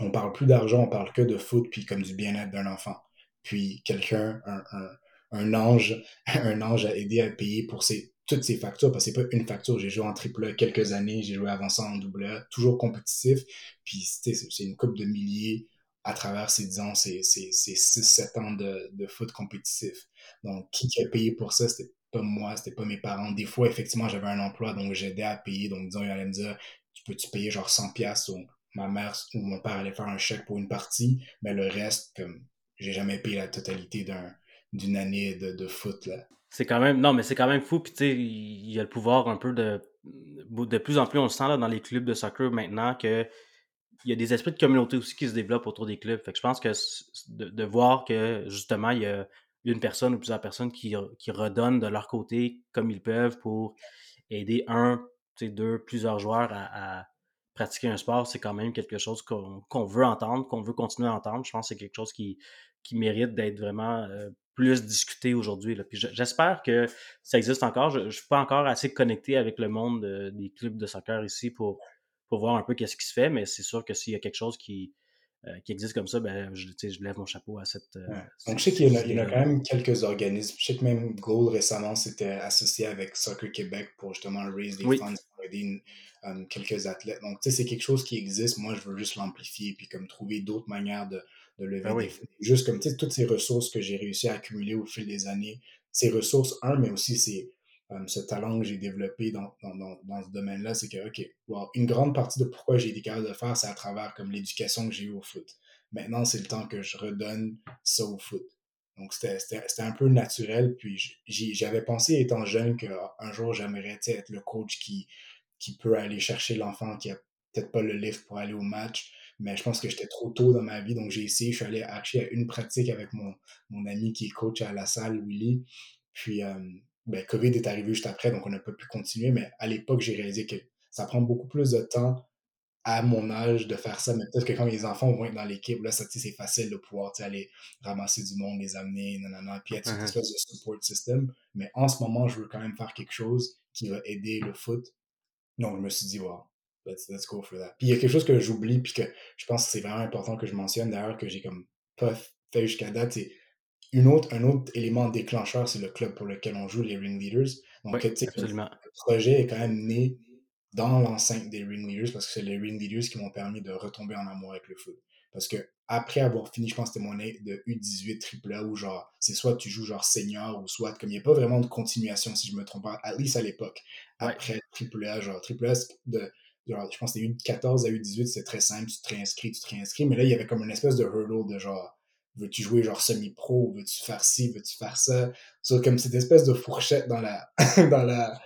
on parle plus d'argent, on parle que de foot, puis comme du bien-être d'un enfant. Puis quelqu'un, un, un, un ange, un ange a aidé à payer pour ses toutes ces factures, parce que c'est pas une facture. J'ai joué en triple A quelques années, j'ai joué avant ça en double A, toujours compétitif. Puis c'est une coupe de milliers à travers ces, disons, ces, ces, 6-7 ans de, de, foot compétitif. Donc, qui a payé pour ça? C'était pas moi, c'était pas mes parents. Des fois, effectivement, j'avais un emploi, donc j'aidais à payer. Donc, disons, il allait me dire, tu peux-tu payer genre 100 pièces ou ma mère ou mon père allait faire un chèque pour une partie, mais le reste, comme, j'ai jamais payé la totalité d'une année de, de foot, là. C'est quand même. Non, mais c'est quand même fou. Puis, tu sais, il y a le pouvoir un peu de. De plus en plus, on le sent là, dans les clubs de soccer maintenant que il y a des esprits de communauté aussi qui se développent autour des clubs. Fait que je pense que de, voir que justement, il y a une personne ou plusieurs personnes qui, qui redonnent de leur côté comme ils peuvent pour aider un, deux, plusieurs joueurs à, pratiquer un sport, c'est quand même quelque chose qu'on veut entendre, qu'on veut continuer à entendre. Je pense que c'est quelque chose qui, qui mérite d'être vraiment euh, plus discuté aujourd'hui. J'espère que ça existe encore. Je ne suis pas encore assez connecté avec le monde des clubs de soccer ici pour, pour voir un peu qu'est-ce qui se fait, mais c'est sûr que s'il y a quelque chose qui, euh, qui existe comme ça, ben, je, je lève mon chapeau à cette. Euh, Donc, je sais qu'il y, a quand même quelques organismes. Je sais que même Goal récemment s'était associé avec Soccer Québec pour justement raise des funds pour aider euh, quelques athlètes. Donc, tu sais, c'est quelque chose qui existe. Moi, je veux juste l'amplifier puis comme trouver d'autres manières de, de lever ben des fonds. Juste comme, tu sais, toutes ces ressources que j'ai réussi à accumuler au fil des années. Ces ressources, un, mais aussi c'est euh, ce talent que j'ai développé dans, dans, dans, ce domaine-là, c'est que, OK, une grande partie de pourquoi j'ai été capable de faire, c'est à travers comme l'éducation que j'ai eue au foot. Maintenant, c'est le temps que je redonne ça au foot. Donc, c'était un peu naturel. Puis, j'avais pensé, étant jeune, qu'un jour, j'aimerais être le coach qui, qui peut aller chercher l'enfant qui a peut-être pas le lift pour aller au match. Mais je pense que j'étais trop tôt dans ma vie, donc j'ai essayé. Je suis allé acheter à une pratique avec mon, mon ami qui est coach à la salle, Willy. Puis, euh, ben, COVID est arrivé juste après, donc on n'a pas pu continuer. Mais à l'époque, j'ai réalisé que ça prend beaucoup plus de temps à mon âge de faire ça. Mais peut-être que quand les enfants vont être dans l'équipe, là, ça, c'est facile de pouvoir aller ramasser du monde, les amener, nanana, puis être une uh-huh. espèce de support system. Mais en ce moment, je veux quand même faire quelque chose qui va aider le foot. Donc, je me suis dit, wow, let's, let's go for that. Puis il y a quelque chose que j'oublie, puis que je pense que c'est vraiment important que je mentionne, d'ailleurs, que j'ai comme pas fait jusqu'à date, c'est une autre, un autre élément déclencheur, c'est le club pour lequel on joue, les Ring Leaders. Donc, tu sais, le projet est quand même né dans l'enceinte des Ring Leaders parce que c'est les Ring Leaders qui m'ont permis de retomber en amour avec le foot. Parce que après avoir fini, je pense que c'était mon de U18 AAA où genre, c'est soit tu joues genre senior ou soit comme il n'y a pas vraiment de continuation si je me trompe pas, at least à l'époque. Après AAA, genre AAA de genre, je pense que c'était U14 à U18, c'est très simple, tu te réinscris, tu te réinscris, mais là il y avait comme une espèce de hurdle de genre veux-tu jouer genre semi-pro, veux-tu faire ci, veux-tu faire ça? C'est comme cette espèce de fourchette dans la dans la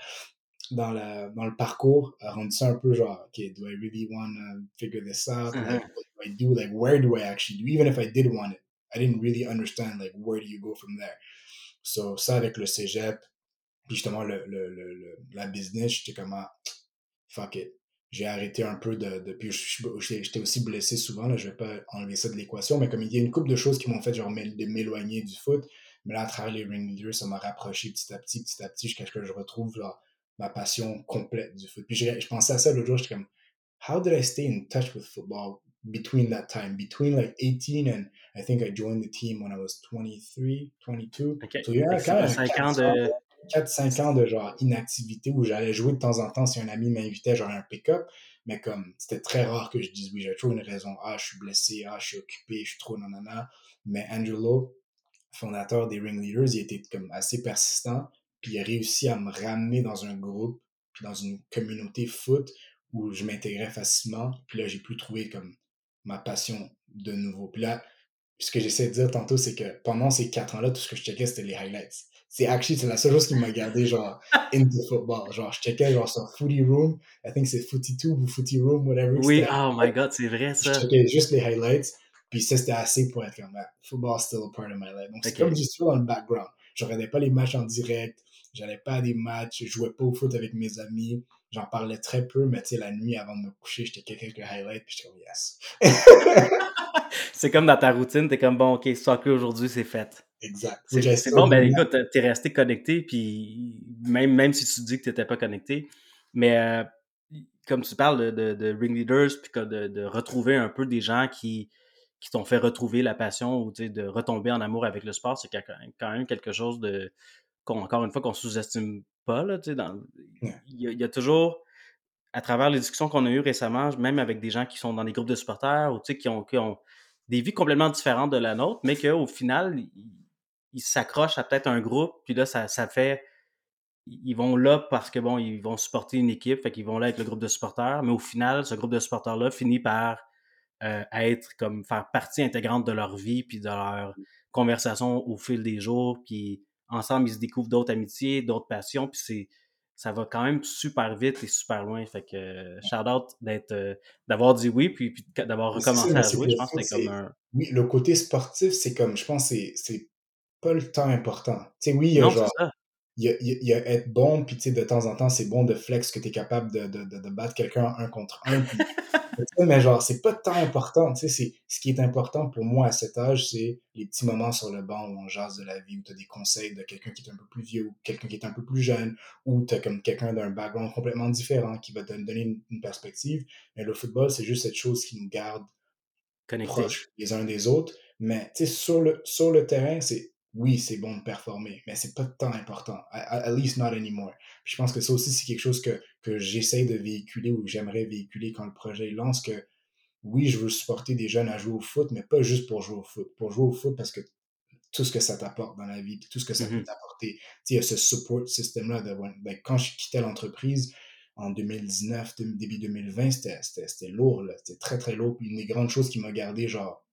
dans, la, dans le parcours a rendu ça un peu genre, OK, do I really want to figure this out? Like, uh-huh. what do I do? Like, where do I actually do? Even if I did want it, I didn't really understand, like, where do you go from there? So, ça avec le cégep, puis justement, le, le, le, la business, j'étais comme, ah, fuck it. J'ai arrêté un peu de. de puis j'étais aussi blessé souvent, là, je vais pas enlever ça de l'équation, mais comme il y a une couple de choses qui m'ont fait genre de m'éloigner du foot, mais là, à travers les ring leaders, ça m'a rapproché petit à petit, petit à petit, jusqu'à ce que je retrouve genre, ma passion complète du foot. Puis je, je pensais à ça l'autre jour, j'étais comme, how did I stay in touch with football between that time? Between like 18 and I think I joined the team when I was 23, 22. Okay. So il y a quand même 5 ans de... 4-5 ans de genre inactivité où j'allais jouer de temps en temps si un ami m'invitait genre un pick-up. Mais comme c'était très rare que je dise oui, j'ai toujours une raison. Ah, je suis blessé, ah, je suis occupé, je suis trop nanana. Mais Angelo, fondateur des Ringleaders, il était comme assez persistant. Puis il a réussi à me ramener dans un groupe, puis dans une communauté foot où je m'intégrais facilement. Puis là, j'ai pu trouver comme ma passion de nouveau. Puis là, ce que j'essaie de dire tantôt, c'est que pendant ces quatre ans-là, tout ce que je checkais, c'était les highlights. C'est actually, c'est la seule chose qui m'a gardé, genre, into football. Genre, je checkais, genre, sur Footy Room. I think c'est Footy Tube ou Footy Room, whatever. Oui, oh my god, c'est vrai, ça. Je checkais juste les highlights. Puis ça, c'était assez pour être comme, ah, football still a part of my life. Donc, c'est comme juste dans le background. Je regardais pas les matchs en direct. J'allais pas à des matchs, je jouais pas au foot avec mes amis. J'en parlais très peu, mais tu sais, la nuit avant de me coucher, j'étais quelques highlights, puis j'étais comme yes. c'est comme dans ta routine, t'es comme bon, ok, soccer aujourd'hui, c'est fait. Exact. C'est bon, ben écoute, t'es resté connecté, puis même, même si tu dis que t'étais pas connecté, mais euh, comme tu parles de, de, ring leaders, puis de, de, retrouver un peu des gens qui, qui t'ont fait retrouver la passion ou de retomber en amour avec le sport, c'est quand même quelque chose de, encore une fois, qu'on sous-estime pas. Là, dans, il, y a, toujours, à travers les discussions qu'on a eues récemment, même avec des gens qui sont dans des groupes de supporters ou qui ont, qui ont des vies complètement différentes de la nôtre, mais qu'au final, ils s'accrochent à peut-être un groupe, puis là, ça, ça fait. Ils vont là parce que bon, ils vont supporter une équipe, fait qu'ils vont là avec le groupe de supporters, mais au final, ce groupe de supporters-là finit par euh, être comme faire partie intégrante de leur vie, puis de leur mmh. conversation au fil des jours, puis ensemble, ils se découvrent d'autres amitiés, d'autres passions, puis c'est ça va quand même super vite et super loin. Fait que euh, shout out d'être euh, d'avoir dit oui puis, puis d'avoir recommencé à jouer. Je pense que c'est comme un. Oui, le côté sportif, c'est comme je pense c'est c'est pas le temps important. Tu sais, oui, il y a genre. Il y, a, il y a être bon, puis tu sais, de temps en temps, c'est bon de flex que tu es capable de, de, de, battre quelqu'un un contre un. Mais genre, c'est pas tant important. Tu sais, ce qui est important pour moi à cet âge, c'est les petits moments sur le banc où on jase de la vie, où tu as des conseils de quelqu'un qui est un peu plus vieux, ou quelqu'un qui est un peu plus jeune, ou tu as comme quelqu'un d'un background complètement différent qui va te donner une, perspective. Mais le football, c'est juste cette chose qui nous garde proches les uns des autres. Mais tu sais, sur le, sur le terrain, c'est oui, c'est bon de performer, mais c'est pas tant important. At, least not anymore. je pense que ça aussi, c'est quelque chose que, que j'essaie de véhiculer ou que j'aimerais véhiculer quand le projet lance que oui, je veux supporter des jeunes à jouer au foot, mais pas juste pour jouer au foot. Pour jouer au foot parce que tout ce que ça t'apporte dans la vie, puis tout ce que ça peut Mhm. t'apporter. Tu sais, ce support système-là. De, ben, quand je quittais l'entreprise en 2019, début 2020, c'était lourd. C'était très, très lourd. Puis une des grandes choses qui m'a gardé, genre,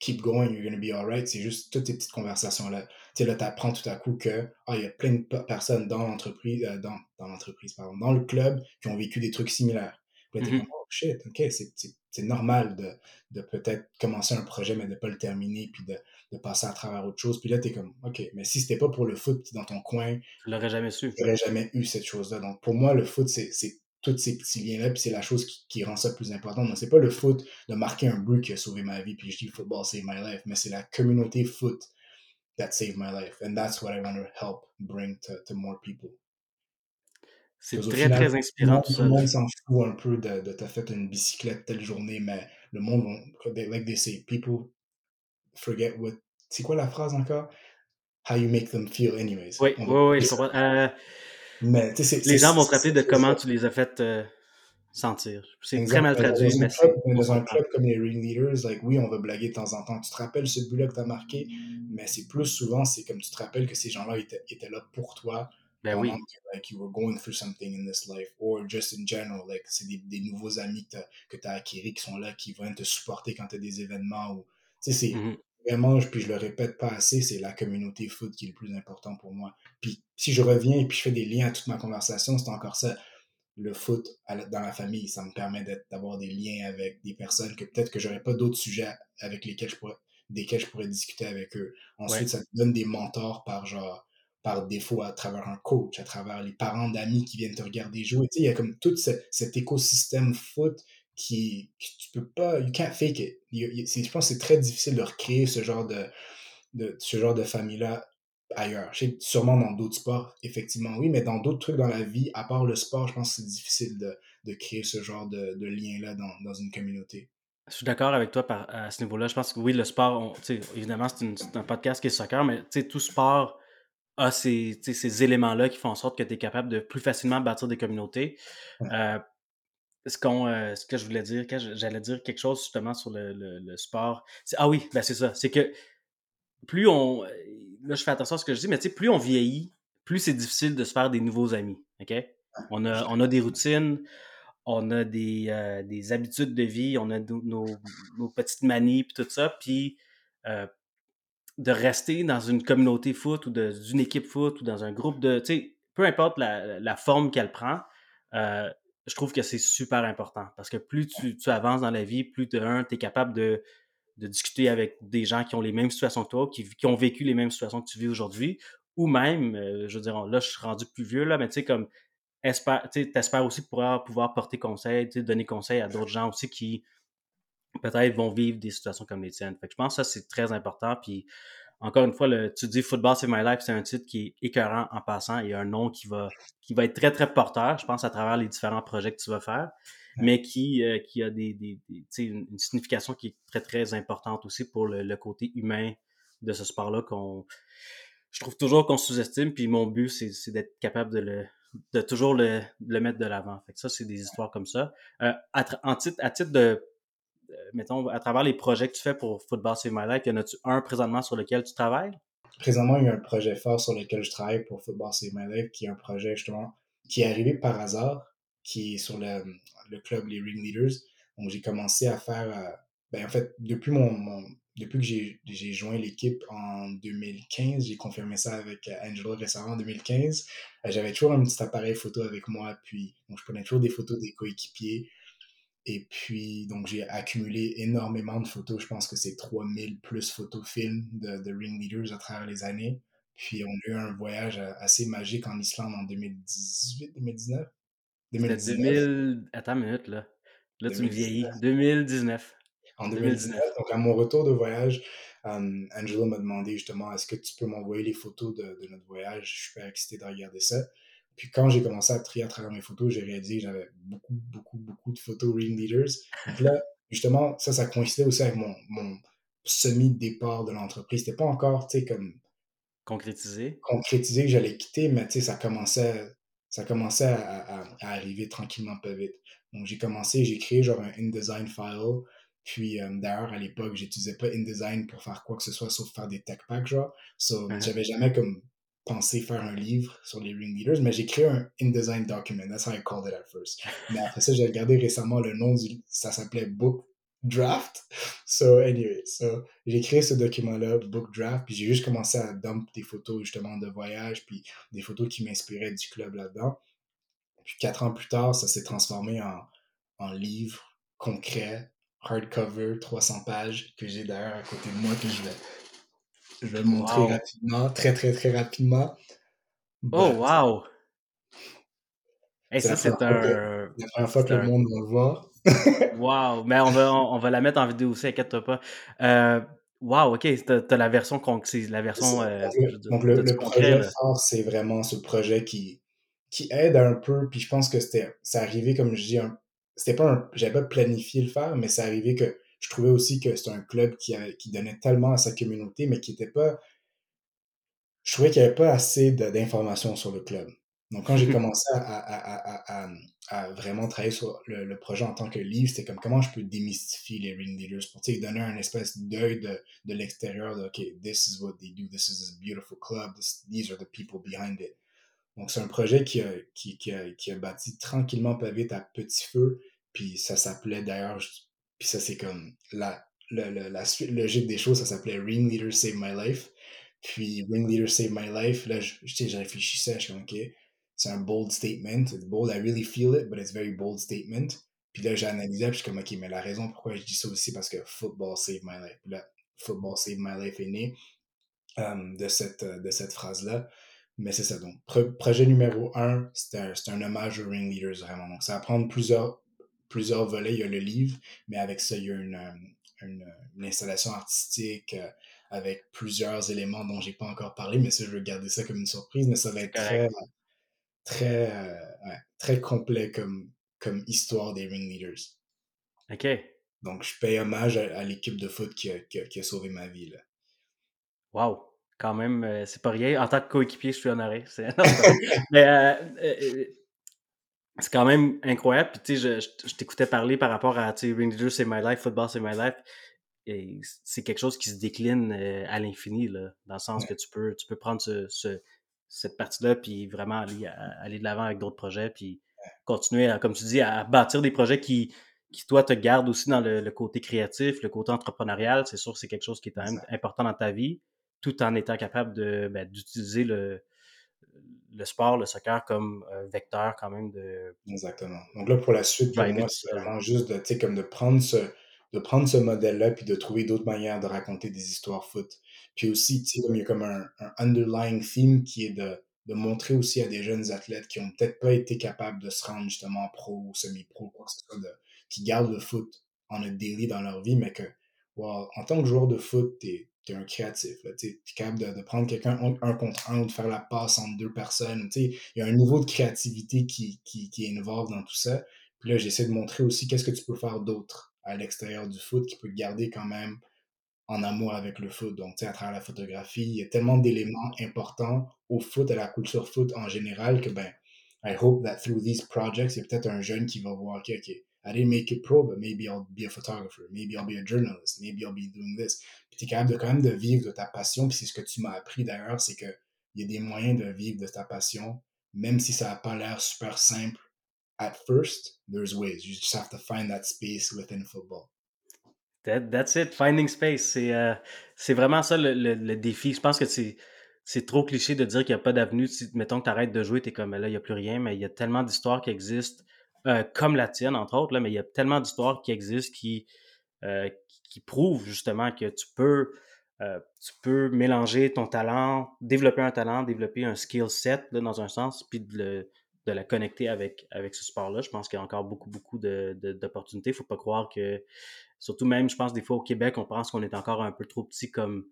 keep going, you're gonna be alright. C'est juste toutes ces petites conversations-là. Tu sais, là, tu apprends tout à coup que, ah, il y a plein de personnes dans l'entreprise, euh, dans, dans l'entreprise, pardon, dans le club qui ont vécu des trucs similaires. Puis là, t'es Mhm. comme, oh shit, ok, c'est- normal de, de peut-être commencer un projet, mais de pas le terminer, puis de, de passer à travers autre chose. Puis là, t'es comme, ok, mais si c'était pas pour le foot dans ton coin, Tu l'aurais jamais su. j'aurais jamais eu cette chose-là. Donc, pour moi, le foot, c'est c'est tous ces petits liens-là, puis c'est la chose qui, qui rend ça plus important. Donc, c'est pas le foot de marquer un but qui a sauvé ma vie, puis je dis football save my life, mais c'est la communauté foot that saved my life. And that's what I want to help bring to, to more people. C'est très, final, très inspirant tout le monde s'en fout un peu de, de t'as fait une bicyclette telle journée, mais le monde, vont, they- like they say, people forget what. C'est quoi la phrase encore? How you make them feel, anyways. Oui, On oui, oui, Mais, tu sais, c'est- les gens vont se rappeler de comment tu les as fait euh, sentir. C'est très mal traduit, dans mais club, dans un club comme les Ring Leaders, like, oui, on va blaguer de temps en temps. Tu te rappelles ce but-là que tu as marqué, mais c'est plus souvent, c'est comme tu te rappelles que ces gens-là étaient, étaient là pour toi Ben oui. que like, you were going through something in this life, or just in general, like, c'est des, des nouveaux amis que tu as acquis qui sont là, qui vont te supporter quand tu as des événements. Ou, tu sais, c'est Mhm. Vraiment, puis je le répète pas assez, c'est la communauté foot qui est le plus important pour moi. Puis si je reviens et puis je fais des liens à toute ma conversation, c'est encore ça le foot dans la famille, ça me permet d'avoir des liens avec des personnes que peut-être que j'aurais pas d'autres sujets avec lesquels je pourrais, desquels je pourrais discuter avec eux. Ensuite, Ouais. ça te donne des mentors par genre par défaut à travers un coach, à travers les parents d'amis qui viennent te regarder jouer. Tu sais, il y a comme tout ce- cet écosystème foot qui, qui tu peux pas, you can't fake it. Je pense que c'est très difficile de recréer ce genre de, de ce genre de famille-là ailleurs. Je sais que sûrement dans d'autres sports, effectivement, oui, mais dans d'autres trucs dans la vie, à part le sport, je pense que c'est difficile de, de créer ce genre de, de lien-là dans, dans une communauté. Je suis d'accord avec toi par- à ce niveau-là. Je pense que oui, le sport, on- évidemment, c'est un podcast qui est soccer, mais tout sport a ces, ces éléments-là qui font en sorte que tu es capable de plus facilement bâtir des communautés. Ouais. Euh, ce, qu'on, euh, ce que je voulais dire, j'allais dire quelque chose justement sur le, le- le sport. ah oui, ben c'est ça. C'est que plus on. Là, je fais attention à ce que je dis, mais tu sais, plus on vieillit, plus c'est difficile de se faire des nouveaux amis. OK? On a, on a des routines, on a des, euh, des habitudes de vie, on a nos, nos- nos petites manies, puis tout ça. Puis euh, de rester dans une communauté foot ou d'une équipe foot ou dans un groupe de. Tu sais, peu importe la, la forme qu'elle prend, euh, je trouve que c'est super important. Parce que plus tu, tu avances dans la vie, plus de un, tu es capable de, de discuter avec des gens qui ont les mêmes situations que toi, qui, qui ont vécu les mêmes situations que tu vis aujourd'hui, ou même, euh, je veux dire, là, je suis rendu plus vieux, là, mais tu sais, comme, espère, tu sais, t'espères aussi pouvoir, pouvoir porter conseil, donner conseil à d'autres gens aussi qui, peut-être, vont vivre des situations comme les tiennes. Fait que je pense que ça, c'est très important. Puis, encore une fois, le, tu dis Football Save My Life, c'est un titre qui est écœurant en passant et un nom qui va, qui va être très, très porteur, je pense, à travers les différents projets que tu vas faire, Ouais. mais qui, euh, qui a des, des- des- tu sais, une, une signification qui est très, très importante aussi pour le, le côté humain de ce sport-là qu'on je trouve toujours qu'on sous-estime. Puis mon but, c'est c'est d'être capable de le de toujours le, le mettre de l'avant. Fait que ça, c'est des histoires comme ça. Euh, à, en titre, à titre de, mettons, à travers les projets que tu fais pour Football Save My Life, y en a-tu un présentement sur lequel tu travailles? Présentement, il y a un projet fort sur lequel je travaille pour Football Save My Life, qui est un projet justement qui est arrivé par hasard, qui est sur le, le club Les Ring Leaders. Donc, j'ai commencé à faire, euh, ben, en fait, depuis mon, mon- depuis que j'ai joint l'équipe en 2015, j'ai confirmé ça avec euh, Angelo récemment en 2015. Euh, J'avais toujours un petit appareil photo avec moi, puis donc, je prenais toujours des photos des coéquipiers. Et puis, donc, j'ai accumulé énormément de photos. Je pense que c'est 3000 plus photos films de, de Ring Leaders à travers les années. Puis, on a eu un voyage assez magique en Islande en 2018, 2019. C'était 2019. 2000... Attends une minute, là. Là, tu me 2019. vieillis. 2019. En 2019. 2019. Donc, à mon retour de voyage, euh, Angela m'a demandé justement est-ce que tu peux m'envoyer les photos de, de notre voyage? Je suis super excité de regarder ça. Puis quand j'ai commencé à trier à travers mes photos, j'ai réalisé que j'avais beaucoup, beaucoup, beaucoup de photos Ring Leaders. Donc là, justement, ça, ça coïncidait aussi avec mon, mon semi-départ de l'entreprise. C'était pas encore, tu sais, comme Concrétisé. concrétisé que j'allais quitter, mais tu sais, ça commençait, ça commençait à, à- à arriver tranquillement pas vite. Donc j'ai commencé, j'ai créé genre un InDesign file Puis euh, d'ailleurs, à l'époque, j'utilisais pas InDesign pour faire quoi que ce soit sauf faire des tech packs, genre. So, Uh-huh. j'avais jamais comme pensé faire un livre sur les ringleaders, mais j'ai créé un InDesign document. That's how I called it at first. Mais après ça, j'ai regardé récemment le nom du... Ça s'appelait Book Draft. So, anyway, so, j'ai créé ce document-là, Book Draft, puis j'ai juste commencé à dump des photos, justement, de voyage, puis des photos qui m'inspiraient du club là-dedans. Puis quatre ans plus tard, ça s'est transformé en, en livre concret, hardcover, 300 pages, que j'ai d'ailleurs à côté de moi, que je vais, je vais montrer Wow. rapidement, très très très rapidement. Oh, But wow! Hey, ça, la c'est première fois que, un. la première fois que le monde va le voir. Wow! Mais on va, on, on va la mettre en vidéo aussi, inquiète-toi pas. Euh, wow, ok, t'as la version, con- c'est la version, euh, Donc, le, le, le concret, projet là. phare, c'est vraiment ce projet qui, qui aide un peu, puis je pense que c'était, c'est arrivé, comme je dis, un, c'était pas un, j'avais pas planifié le faire, mais c'est arrivé que je trouvais aussi que c'était un club qui, avait- qui donnait tellement à sa communauté, mais qui était pas, je trouvais qu'il n'y avait pas assez d'informations sur le club. Donc, quand j'ai commencé à, à- à- à- vraiment travailler sur le, le projet en tant que livre, c'était comme comment je peux démystifier les ringleaders pour tu sais, donner un espèce d'œil de, de l'extérieur de OK, this is what they do, this is a beautiful club, this- these are the people behind it. Donc, c'est un projet qui a, qui, qui a, qui a bâti tranquillement pas vite à petit feu. Puis ça s'appelait d'ailleurs, puis ça c'est comme la, la, suite logique des choses, ça s'appelait Ringleader Save My Life. Puis Ringleader Save My Life, là, je, je, je réfléchissais, je suis comme, OK, c'est un bold statement. It's bold, I really feel it, but it's very bold statement. Puis là, j'ai analysé, puis je suis comme, OK, mais la raison pourquoi je dis ça aussi, parce que Football Save My Life. Là, Football Save My Life est né euh, de cette, euh, de cette phrase-là. Mais c'est ça. Donc, pro- projet numéro un, c'est un, un hommage aux ringleaders, vraiment. Donc, ça va prendre plusieurs, plusieurs volets. Il y a le livre, mais avec ça, il y a une, euh, une, une installation artistique euh, avec plusieurs éléments dont j'ai pas encore parlé, mais ça, je vais garder ça comme une surprise, mais ça va être très, très, euh, ouais, très complet comme, comme histoire des ringleaders. Ok. Donc, je paye hommage à, à l'équipe de foot qui a, qui, a, qui a sauvé ma vie, là. Wow! Quand même, euh, c'est pas rien. En tant que coéquipier, je suis honoré. Mais c'est quand même incroyable. Puis, tu sais, je, je- je t'écoutais parler par rapport à, tu sais, Leader, c'est my life, football, c'est my life. Et c'est quelque chose qui se décline euh, à l'infini, là, dans le sens Ouais. que tu peux, tu peux prendre ce, ce- cette partie-là, puis vraiment aller, aller de l'avant avec d'autres projets, puis continuer, à, comme tu dis, à bâtir des projets qui, qui toi, te gardent aussi dans le, le côté créatif, le côté entrepreneurial. C'est sûr que c'est quelque chose qui est quand même important dans ta vie, tout en étant capable de, ben, d'utiliser le, le sport, le soccer comme euh, vecteur quand même de Exactement. Donc là, pour la suite, pour moi, c'est vraiment juste de, comme de prendre ce, de prendre ce modèle-là puis de trouver d'autres manières de raconter des histoires foot. Puis aussi, tu sais, comme il y a comme un, un underlying theme qui est de, de montrer aussi à des jeunes athlètes qui ont peut-être pas été capables de se rendre justement pro ou semi-pro, quoi que ce soit, de, qui gardent le foot en a daily dans leur vie, mais que, wow, en tant que joueur de foot, t'es es un créatif. Tu es capable de, prendre quelqu'un un, contre un ou de faire la passe entre deux personnes. Il y a un niveau de créativité qui, qui, qui est involve dans tout ça. Puis là, j'essaie de montrer aussi qu'est-ce que tu peux faire d'autre à l'extérieur du foot qui peut te garder quand même en amour avec le foot. Donc, tu à travers la photographie, il y a tellement d'éléments importants au foot, à la culture foot en général, que ben, I hope that through these projects, il y a peut-être un jeune qui va voir, OK, OK, I didn't make it pro, but maybe I'll be a photographer, maybe I'll be a journalist, maybe I'll be doing this. Tu es capable de quand même de vivre de ta passion, puis c'est ce que tu m'as appris d'ailleurs, c'est qu'il y a des moyens de vivre de ta passion, même si ça n'a pas l'air super simple at first, there's ways. You just have to find that space within football. That, that's it, finding space. C'est euh, vraiment ça le, le, défi. Je pense que c'est c'est trop cliché de dire qu'il n'y a pas d'avenue. Si, mettons que tu arrêtes de jouer, tu es comme là, il n'y a plus rien, mais il y a tellement d'histoires qui existent, euh, comme la tienne, entre autres, là, mais il y a tellement d'histoires qui existent qui, euh, qui, prouvent justement que tu peux, euh, tu peux mélanger ton talent, développer un talent, développer un skill set là, dans un sens, puis de, le, de la connecter avec, avec ce sport-là. Je pense qu'il y a encore beaucoup, beaucoup d'opportunités. Il ne faut pas croire que Surtout même, je pense, des fois au Québec, on pense qu'on est encore un peu trop petit comme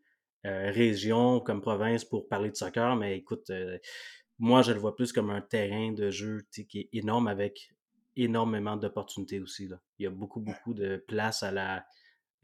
euh, région, comme province pour parler de soccer, mais écoute, euh, moi, je le vois plus comme un terrain de jeu qui est énorme avec énormément d'opportunités aussi. Là. Il y a beaucoup, beaucoup de place à la,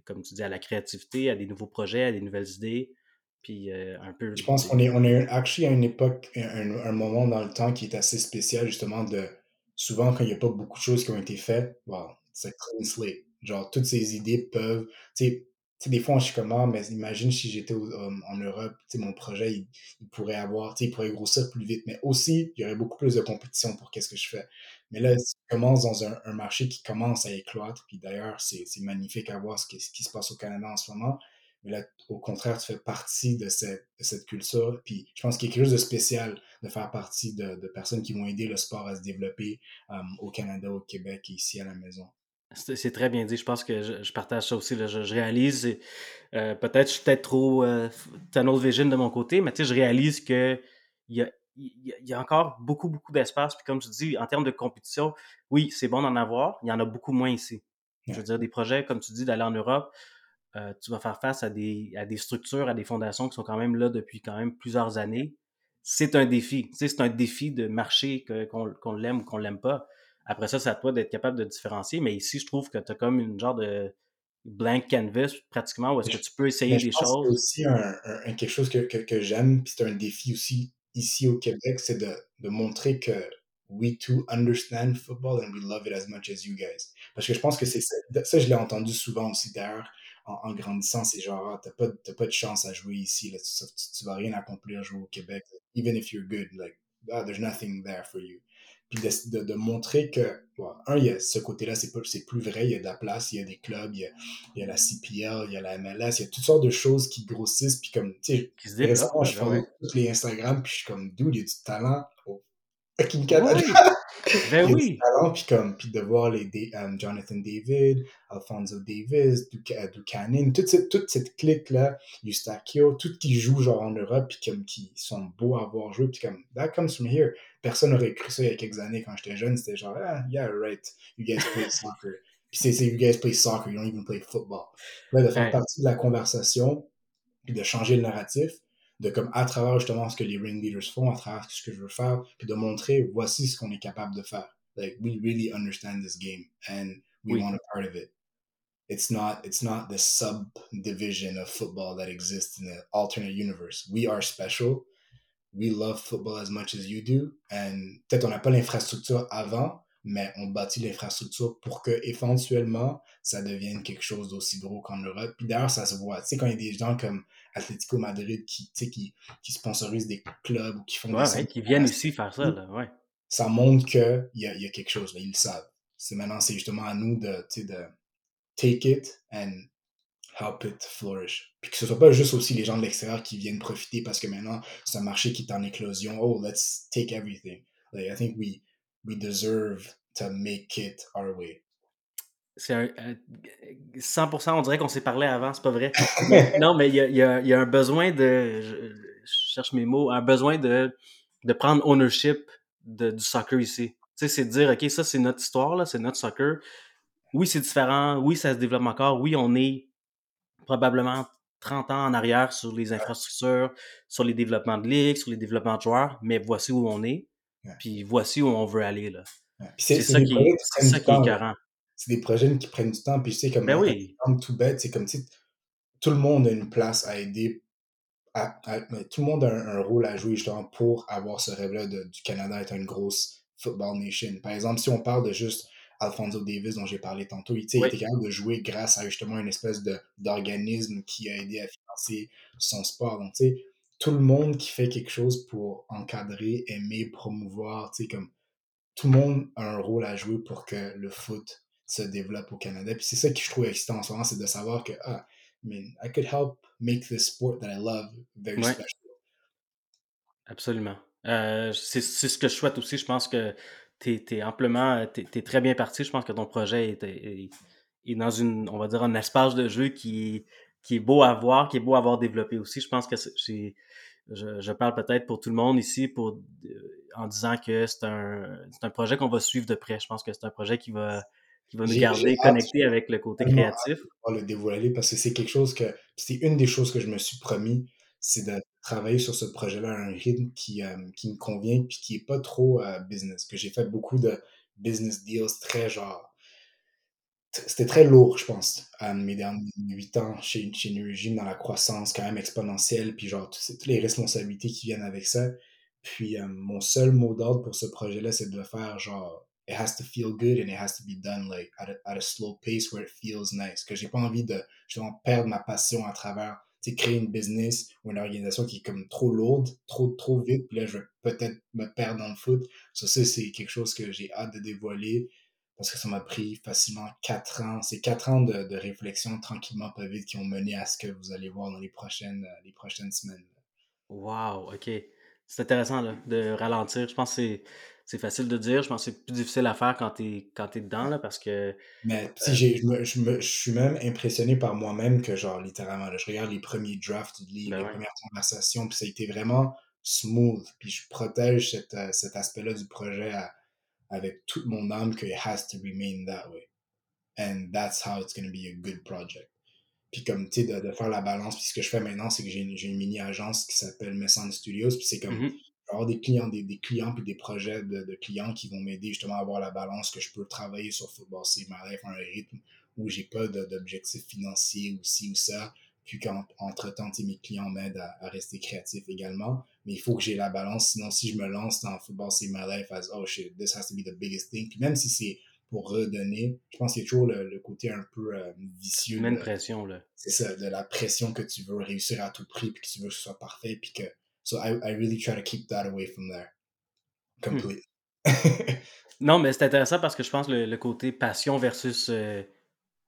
comme tu dis, à la créativité, à des nouveaux projets, à des nouvelles idées. Puis euh, un peu. Je pense qu'on est, on est actually à une époque, un, un, moment dans le temps qui est assez spécial, justement, de souvent quand il n'y a pas beaucoup de choses qui ont été faites, wow, c'est clean slate Genre, toutes ces idées peuvent, tu sais, tu sais, des fois, je suis comme, ah, mais imagine si j'étais en Europe, tu sais, mon projet, il, il pourrait avoir, tu sais, il pourrait grossir plus vite. Mais aussi, il y aurait beaucoup plus de compétition pour qu'est-ce que je fais. Mais là, tu commences dans un, marché qui commence à éclore, puis d'ailleurs, c'est magnifique à voir ce qui, se passe au Canada en ce moment. Mais là, au contraire, tu fais partie de cette, culture. Puis je pense qu'il y a quelque chose de spécial de faire partie de, personnes qui vont aider le sport à se développer euh, au Canada, au Québec et ici à la maison. C'est très bien dit. Je pense que je, partage ça aussi. Je, réalise, euh, peut-être je suis peut-être trop euh, tunnel vision de mon côté, mais tu sais, je réalise que il y a, il y a- encore beaucoup, beaucoup d'espace. Puis comme tu dis, en termes de compétition, oui, c'est bon d'en avoir. Il y en a beaucoup moins ici. Je veux dire, des projets, comme tu dis, d'aller en Europe, euh, tu vas faire face à des, à des structures, à des fondations qui sont quand même là depuis quand même plusieurs années. C'est un défi. Tu sais, c'est un défi de marcher, que- qu'on l'aime ou qu'on l'aime pas. Après ça, c'est à toi d'être capable de différencier. Mais ici, je trouve que tu as comme une genre de blank canvas, pratiquement, où est-ce que je, tu peux essayer je des que c'est choses. aussi un- quelque chose que, que, que j'aime, puis c'est un défi aussi ici au Québec, c'est de, montrer que we too understand football and we love it as much as you guys. Parce que je pense que c'est ça, je l'ai entendu souvent aussi d'ailleurs en, grandissant, c'est genre, ah, t'as pas, pas de chance à jouer ici, là, tu, tu, tu vas rien accomplir jouer au Québec, even if you're good, like, ah, there's nothing there for you. Puis de, de, de montrer que, bon, un, il y a ce côté-là, c'est, pas, c'est plus vrai, il y a de la place, il y a des clubs, il y a, il y a la CPL, il y a la MLS, il y a toutes sortes de choses qui grossissent. Puis comme, tu sais, je ben follow tous les Instagram, puis je suis comme, dude, il y a du talent au fucking Canada. Ben Il oui. talent, puis comme, puis de voir les um, Jonathan David, Alfonso Davis, Duca- Buchanan, toute cette, toute cette clique-là, Eustachio, tout qui joue genre en Europe, puis comme qui sont beaux à voir jouer, puis comme, that comes from here. Personne n'aurait cru ça il y a quelques années quand j'étais jeune, c'était genre, ah, yeah, right, you guys play soccer. Puis c'est, c'est, you guys play soccer, you don't even play football. Là, de faire Ouais. partie de la conversation, puis de changer le narratif, de comme à travers justement ce que les ring leaders font, à travers ce que je veux faire, puis de montrer voici ce qu'on est capable de faire. Like we really understand this game and we Oui. want a part of it. It's not it's not the subdivision of football that exists in an alternate universe. We are special. We love football as much as you do. And peut-être on n'a pas l'infrastructure avant, mais on bâtit l'infrastructure pour que éventuellement ça devienne quelque chose d'aussi gros qu'en Europe. Puis d'ailleurs, ça se voit. Tu sais, quand il y a des gens comme Atlético Madrid qui, tu sais, qui, qui sponsorisent des clubs ou qui font Ouais, des ouais, qui viennent ici faire ça, là. Ouais. ça montre qu'il y a, y a quelque chose, là, ils le savent. C'est maintenant, c'est justement à nous de, tu sais, de take it and help it flourish. Puis que ce soit pas juste aussi les gens de l'extérieur qui viennent profiter parce que maintenant, c'est un marché qui est en éclosion. Oh, let's take everything. Like, I think we, we deserve to make it our way. C'est un, euh, 100%, on dirait qu'on s'est parlé avant, c'est pas vrai. Mais, non, mais il y a, il y a- il y a un besoin de, je, je cherche mes mots, un besoin de, de prendre ownership de- du soccer ici. Tu sais, c'est de dire, OK, ça, c'est notre histoire, là, c'est notre soccer. Oui, c'est différent. Oui, ça se développe encore. Oui, on est probablement 30 ans en arrière sur les infrastructures, sur les développements de ligue, sur les développements de joueurs, mais voici où on est. Puis voici où on veut aller, là. C'est ça des qui projets est, qui c'est prennent ça du qui est temps. là. écœurant. C'est des projets qui prennent du temps. Puis tu sais, comme Ben oui. tout bête, c'est comme, tu sais, tout le monde a une place à aider à- à- mais tout le monde a un, un rôle à jouer justement pour avoir ce rêve-là de- du Canada être une grosse football nation. Par exemple, si on parle de juste Alfonso Davis dont j'ai parlé tantôt, il, il était capable de jouer grâce à justement une espèce de- d'organisme qui a aidé à financer son sport. Donc, tu sais, tout le monde qui fait quelque chose pour encadrer, aimer, promouvoir, tu sais, comme tout le monde a un rôle à jouer pour que le foot se développe au Canada. Puis c'est ça que je trouve excitant en ce moment, c'est de savoir que, ah, I mean, I could help make this sport that I love very Ouais. special. Absolument. Euh, c'est ce que je souhaite aussi. Je pense que tu es, amplement, tu es, très bien parti. Je pense que ton projet est, est, est dans une, on va dire, un espace de jeu qui, qui est beau à voir, qui est beau à voir développé aussi. Je pense que c'est, je, je parle peut-être pour tout le monde ici pour, euh, en disant que c'est un, c'est un projet qu'on va suivre de près. Je pense que c'est un projet qui va, qui va nous garder connectés avec le côté créatif. de pouvoir le dévoiler parce que c'est quelque chose que, c'est une des choses que je me suis promis, c'est de travailler sur ce projet-là à un rythme qui, euh, qui me convient puis qui est pas trop euh, business. Que j'ai fait beaucoup de business deals très genre c'était très lourd, je pense, à mes derniers huit ans chez, chez New Regime, dans la croissance quand même exponentielle, puis genre, toutes les responsabilités qui viennent avec ça. Puis euh, mon seul mot d'ordre pour ce projet-là, c'est de faire genre it has to feel good and it has to be done like at a, at a slow pace where it feels nice. Que j'ai pas envie de justement perdre ma passion à travers créer une business ou une organisation qui est comme trop lourde, trop, trop vite, puis là, je vais peut-être me perdre dans le foot. Ça c'est quelque chose que j'ai hâte de dévoiler parce que ça m'a pris facilement quatre ans. C'est quatre ans de, de, réflexion tranquillement, pas vite, qui ont mené à ce que vous allez voir dans les prochaines, les prochaines semaines. Wow, OK. C'est intéressant là, de ralentir. Je pense que c'est c'est facile de dire. Je pense que c'est plus difficile à faire quand tu es, quand es dedans, là, parce que. Mais si euh, j'ai, je, me, je, me, je, suis même impressionné par moi-même que, genre, littéralement, là, je regarde les premiers drafts du livre, ben les premières conversations, puis ça a été vraiment smooth. Puis je protège cet, euh, cet aspect-là du projet avec toute mon âme que it has to remain that way. And that's how it's going to be a good project. Puis comme, tu sais, de, de, faire la balance. Puis ce que je fais maintenant, c'est que j'ai une, une mini-agence qui s'appelle Messan Studios. Puis c'est comme, mm-hmm avoir des clients, des, des clients puis des projets de, de clients qui vont m'aider justement à avoir la balance que je peux travailler sur Football C'est ma life un rythme où j'ai pas d'objectifs financiers ou ci ou ça. Puis qu'entre-temps, mes clients m'aident à, à, rester créatif également. Mais il faut que j'ai la balance. Sinon, si je me lance dans Football C'est My Life as, oh shit, this has to be the biggest thing. Puis même si c'est pour redonner, je pense qu'il y a toujours le, le côté un peu euh, vicieux. Même pression, là. C'est ça, de la pression que tu veux réussir à tout prix, puis que tu veux que ce soit parfait, puis que So I, I really try to keep that away from there. Hmm. Completely. non, mais c'est intéressant parce que je pense que le, côté passion versus euh,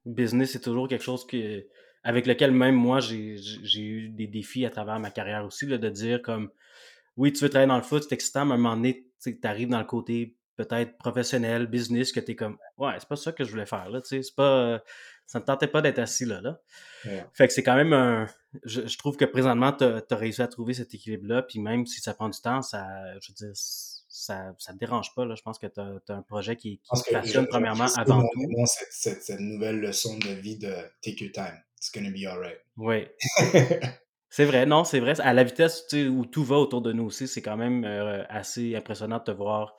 business, c'est toujours quelque chose que, avec lequel même moi, j'ai eu des défis à travers ma carrière aussi, de dire comme, oui, tu veux travailler dans le foot, c'est excitant, mais à un moment donné, tu arrives dans le côté peut-être professionnel, business, que tu es comme, ouais, c'est pas ça que je voulais faire, là, tu sais, c'est pas, ça ne tentait pas d'être assis là, là. Fait que c'est quand même un, je, trouve que présentement, tu as, réussi à trouver cet équilibre-là, puis même si ça prend du temps, ça, je veux dire, ça ne te dérange pas, là. Je pense que tu as, un projet qui, qui te passionne premièrement avant tout. Cette, cette, nouvelle leçon de vie de take your time, it's gonna be alright. Oui. C'est vrai, non, c'est vrai. À la vitesse où tout va autour de nous aussi, c'est quand même euh, assez impressionnant de te voir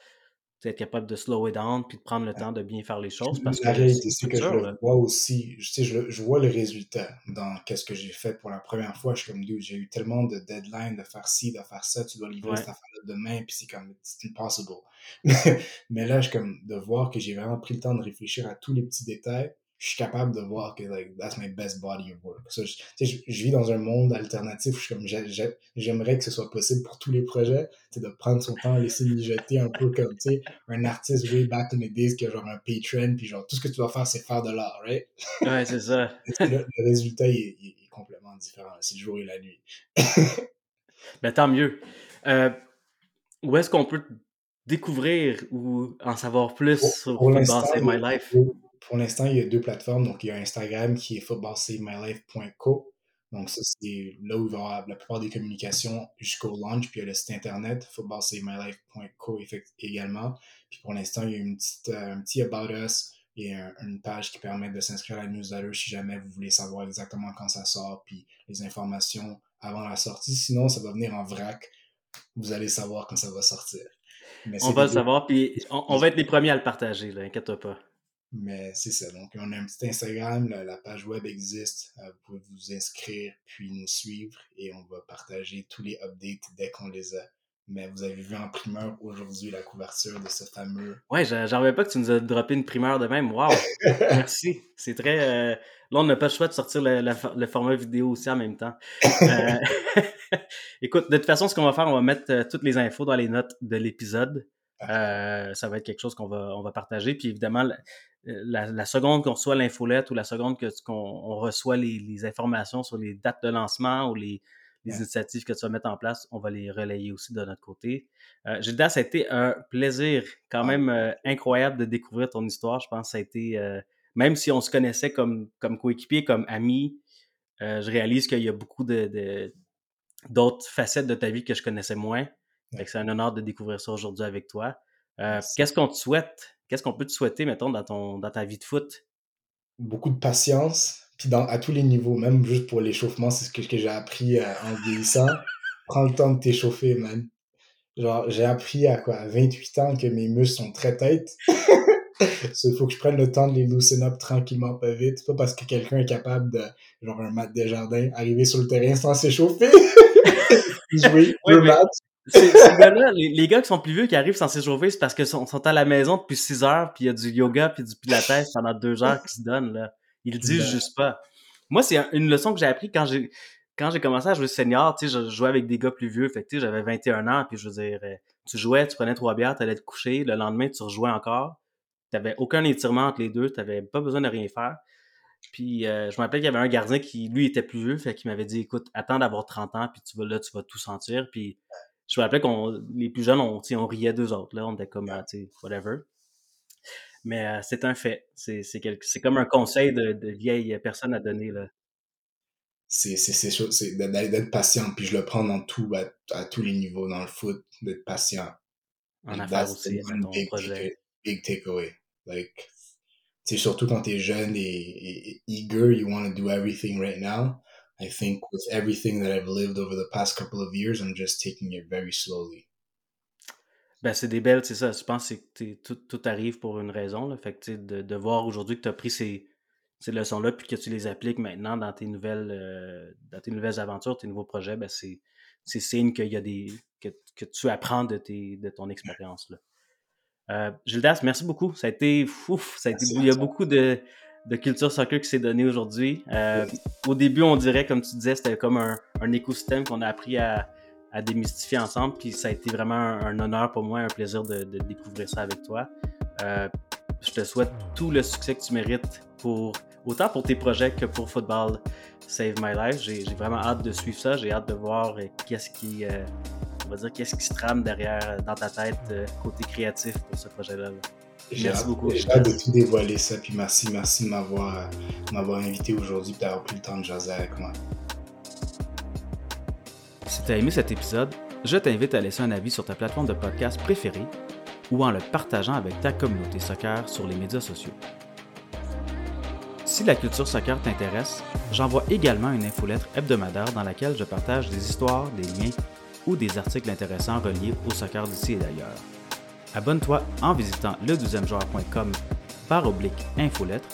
être capable de slow it down puis de prendre le temps de bien faire les choses. Parce la réalité, c'est que je le vois aussi. Je, sais, je, je, vois le résultat dans qu'est-ce que j'ai fait pour la première fois. Je suis comme, j'ai eu tellement de deadlines de faire ci, de faire ça. Tu dois livrer cette affaire-là demain, puis c'est comme, c'est impossible. Mais là, je comme, de voir que j'ai vraiment pris le temps de réfléchir à tous les petits détails je suis capable de voir que like that's my best body of work. So, je, je, je, vis dans un monde alternatif où je comme j'aimerais que ce soit possible pour tous les projets, de prendre son temps, laisser mijoter un peu comme tu sais un artiste way back in the days qui a genre un patron puis genre tout ce que tu dois faire c'est faire de l'art, right? Ouais, c'est ça. le, résultat il, il, est complètement différent, c'est le jour et la nuit. ben tant mieux. Euh, où est-ce qu'on peut découvrir ou en savoir plus sur Football Save My Life? Pour l'instant, il y a deux plateformes. Donc, il y a Instagram qui est footballsavemylife.co. Donc, ça, c'est là où il va y avoir la plupart des communications jusqu'au launch. Puis, il y a le site internet, footballsavemylife.co également. Puis, pour l'instant, il y a une petite, euh, un petit About Us et une page qui permet de s'inscrire à la newsletter si jamais vous voulez savoir exactement quand ça sort, puis les informations avant la sortie. Sinon, ça va venir en vrac. Vous allez savoir quand ça va sortir. on va le savoir, puis on, va être les premiers à le partager, inquiète pas. Mais c'est ça. Donc, on a un petit Instagram, la, page web existe. Euh, vous pouvez vous inscrire, puis nous suivre et on va partager tous les updates dès qu'on les a. Mais vous avez vu en primeur aujourd'hui la couverture de ce fameux. Ouais, j'en reviens pas que tu nous as droppé une primeur de même. Waouh! Merci. C'est très. Euh, là, on n'a pas le choix de sortir le, format vidéo aussi en même temps. Euh, écoute, de toute façon, ce qu'on va faire, on va mettre toutes les infos dans les notes de l'épisode. Ça va être quelque chose qu'on va, on va partager. Puis évidemment, la, seconde qu'on reçoit l'infolette ou la seconde qu'on reçoit les, informations sur les dates de lancement ou les, initiatives que tu vas mettre en place, on va les relayer aussi de notre côté. Euh, Gilda, ça a été un plaisir quand ah. même euh, incroyable de découvrir ton histoire. Je pense que ça a été, euh, même si on se connaissait comme, comme coéquipier, comme amis, euh, je réalise qu'il y a beaucoup de, d'autres facettes de ta vie que je connaissais moins. C'est un honneur de découvrir ça aujourd'hui avec toi. Qu'est-ce qu'on te souhaite Qu'est-ce qu'on peut te souhaiter, mettons, dans, ton, dans ta vie de foot? Beaucoup de patience, puis dans, à tous les niveaux, même juste pour l'échauffement, c'est ce que, que j'ai appris euh, en vieillissant. Prends le temps de t'échauffer, man. Genre, j'ai appris à quoi, à 28 ans que mes muscles sont très têtes. Il faut que je prenne le temps de les loosen up tranquillement, pas vite. Pas parce que quelqu'un est capable de, genre un mat de jardin, arriver sur le terrain sans s'échauffer. jouer deux matchs ces, gars-là, les, gars qui sont plus vieux, qui arrivent sans s'échauffer, c'est parce qu'ils sont, sont, à la maison depuis 6 heures, puis il y a du yoga, puis du pilates pendant 2 heures qui se donnent, là. Ils le disent juste pas. Moi, c'est une leçon que j'ai appris quand j'ai quand j'ai commencé à jouer senior, tu sais, je jouais avec des gars plus vieux, fait que j'avais 21 ans, puis je veux dire, euh, tu jouais, tu prenais trois bières, tu allais te coucher, le lendemain, tu rejouais encore. Tu n'avais aucun étirement entre les deux, tu n'avais pas besoin de rien faire. Puis euh, je me rappelle qu'il y avait un gardien qui, lui, était plus vieux, fait qu'il m'avait dit Écoute, attends d'avoir 30 ans, puis tu vas là, tu vas tout sentir. Puis je me rappelais qu'on les plus jeunes, on, on riait d'eux autres, là, on était comme, ah, tu sais, whatever. Mais euh, c'est un fait. C'est, c'est, comme un conseil de, de vieille personne à donner. Là. C'est c'est d'être patient puis je le prends dans tout à, tous les niveaux dans le foot d'être patient. En affaires aussi ton big, projet. big takeaway. Like c'est surtout quand t'es jeune et, et, eager you want to do everything right now I think with everything that I've lived over the past couple of years I'm just taking it very slowly ben c'est des belles c'est ça je pense que tout, tout arrive pour une raison là. fait que de, de voir aujourd'hui que tu as pris ces ces leçons-là, puis que tu les appliques maintenant dans tes nouvelles, euh, dans tes nouvelles aventures, tes nouveaux projets, ben c'est, c'est signe qu'il y a des, que, que tu apprends de, tes, de ton expérience. Là. Euh, Gildas, merci beaucoup. Ça a été ouf, ça a été, il y a beaucoup de, de culture soccer qui s'est donné aujourd'hui. Euh, au début, on dirait, comme tu disais, c'était comme un, écosystème qu'on a appris à, démystifier ensemble. Puis ça a été vraiment un, honneur pour moi, un plaisir de, découvrir ça avec toi. Euh, je te souhaite tout le succès que tu mérites pour autant pour tes projets que pour Football Save My Life. J'ai vraiment hâte de suivre ça. J'ai hâte de voir euh, qu'est-ce qui, on va dire, qu'est-ce qui se trame derrière dans ta tête côté créatif pour ce projet-là. J'ai hâte de tout dévoiler ça. Puis merci, merci de m'avoir invité aujourd'hui et d'avoir pris le temps de jaser avec moi. Si tu as aimé cet épisode, je t'invite à laisser un avis sur ta plateforme de podcast préférée ou en le partageant avec ta communauté soccer sur les médias sociaux. Si la culture soccer t'intéresse, j'envoie également une infolettre hebdomadaire dans laquelle je partage des histoires, des liens ou des articles intéressants reliés au soccer d'ici et d'ailleurs. Abonne-toi en visitant le 12 joueur.com par oblique infolettre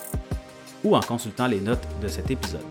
ou en consultant les notes de cet épisode.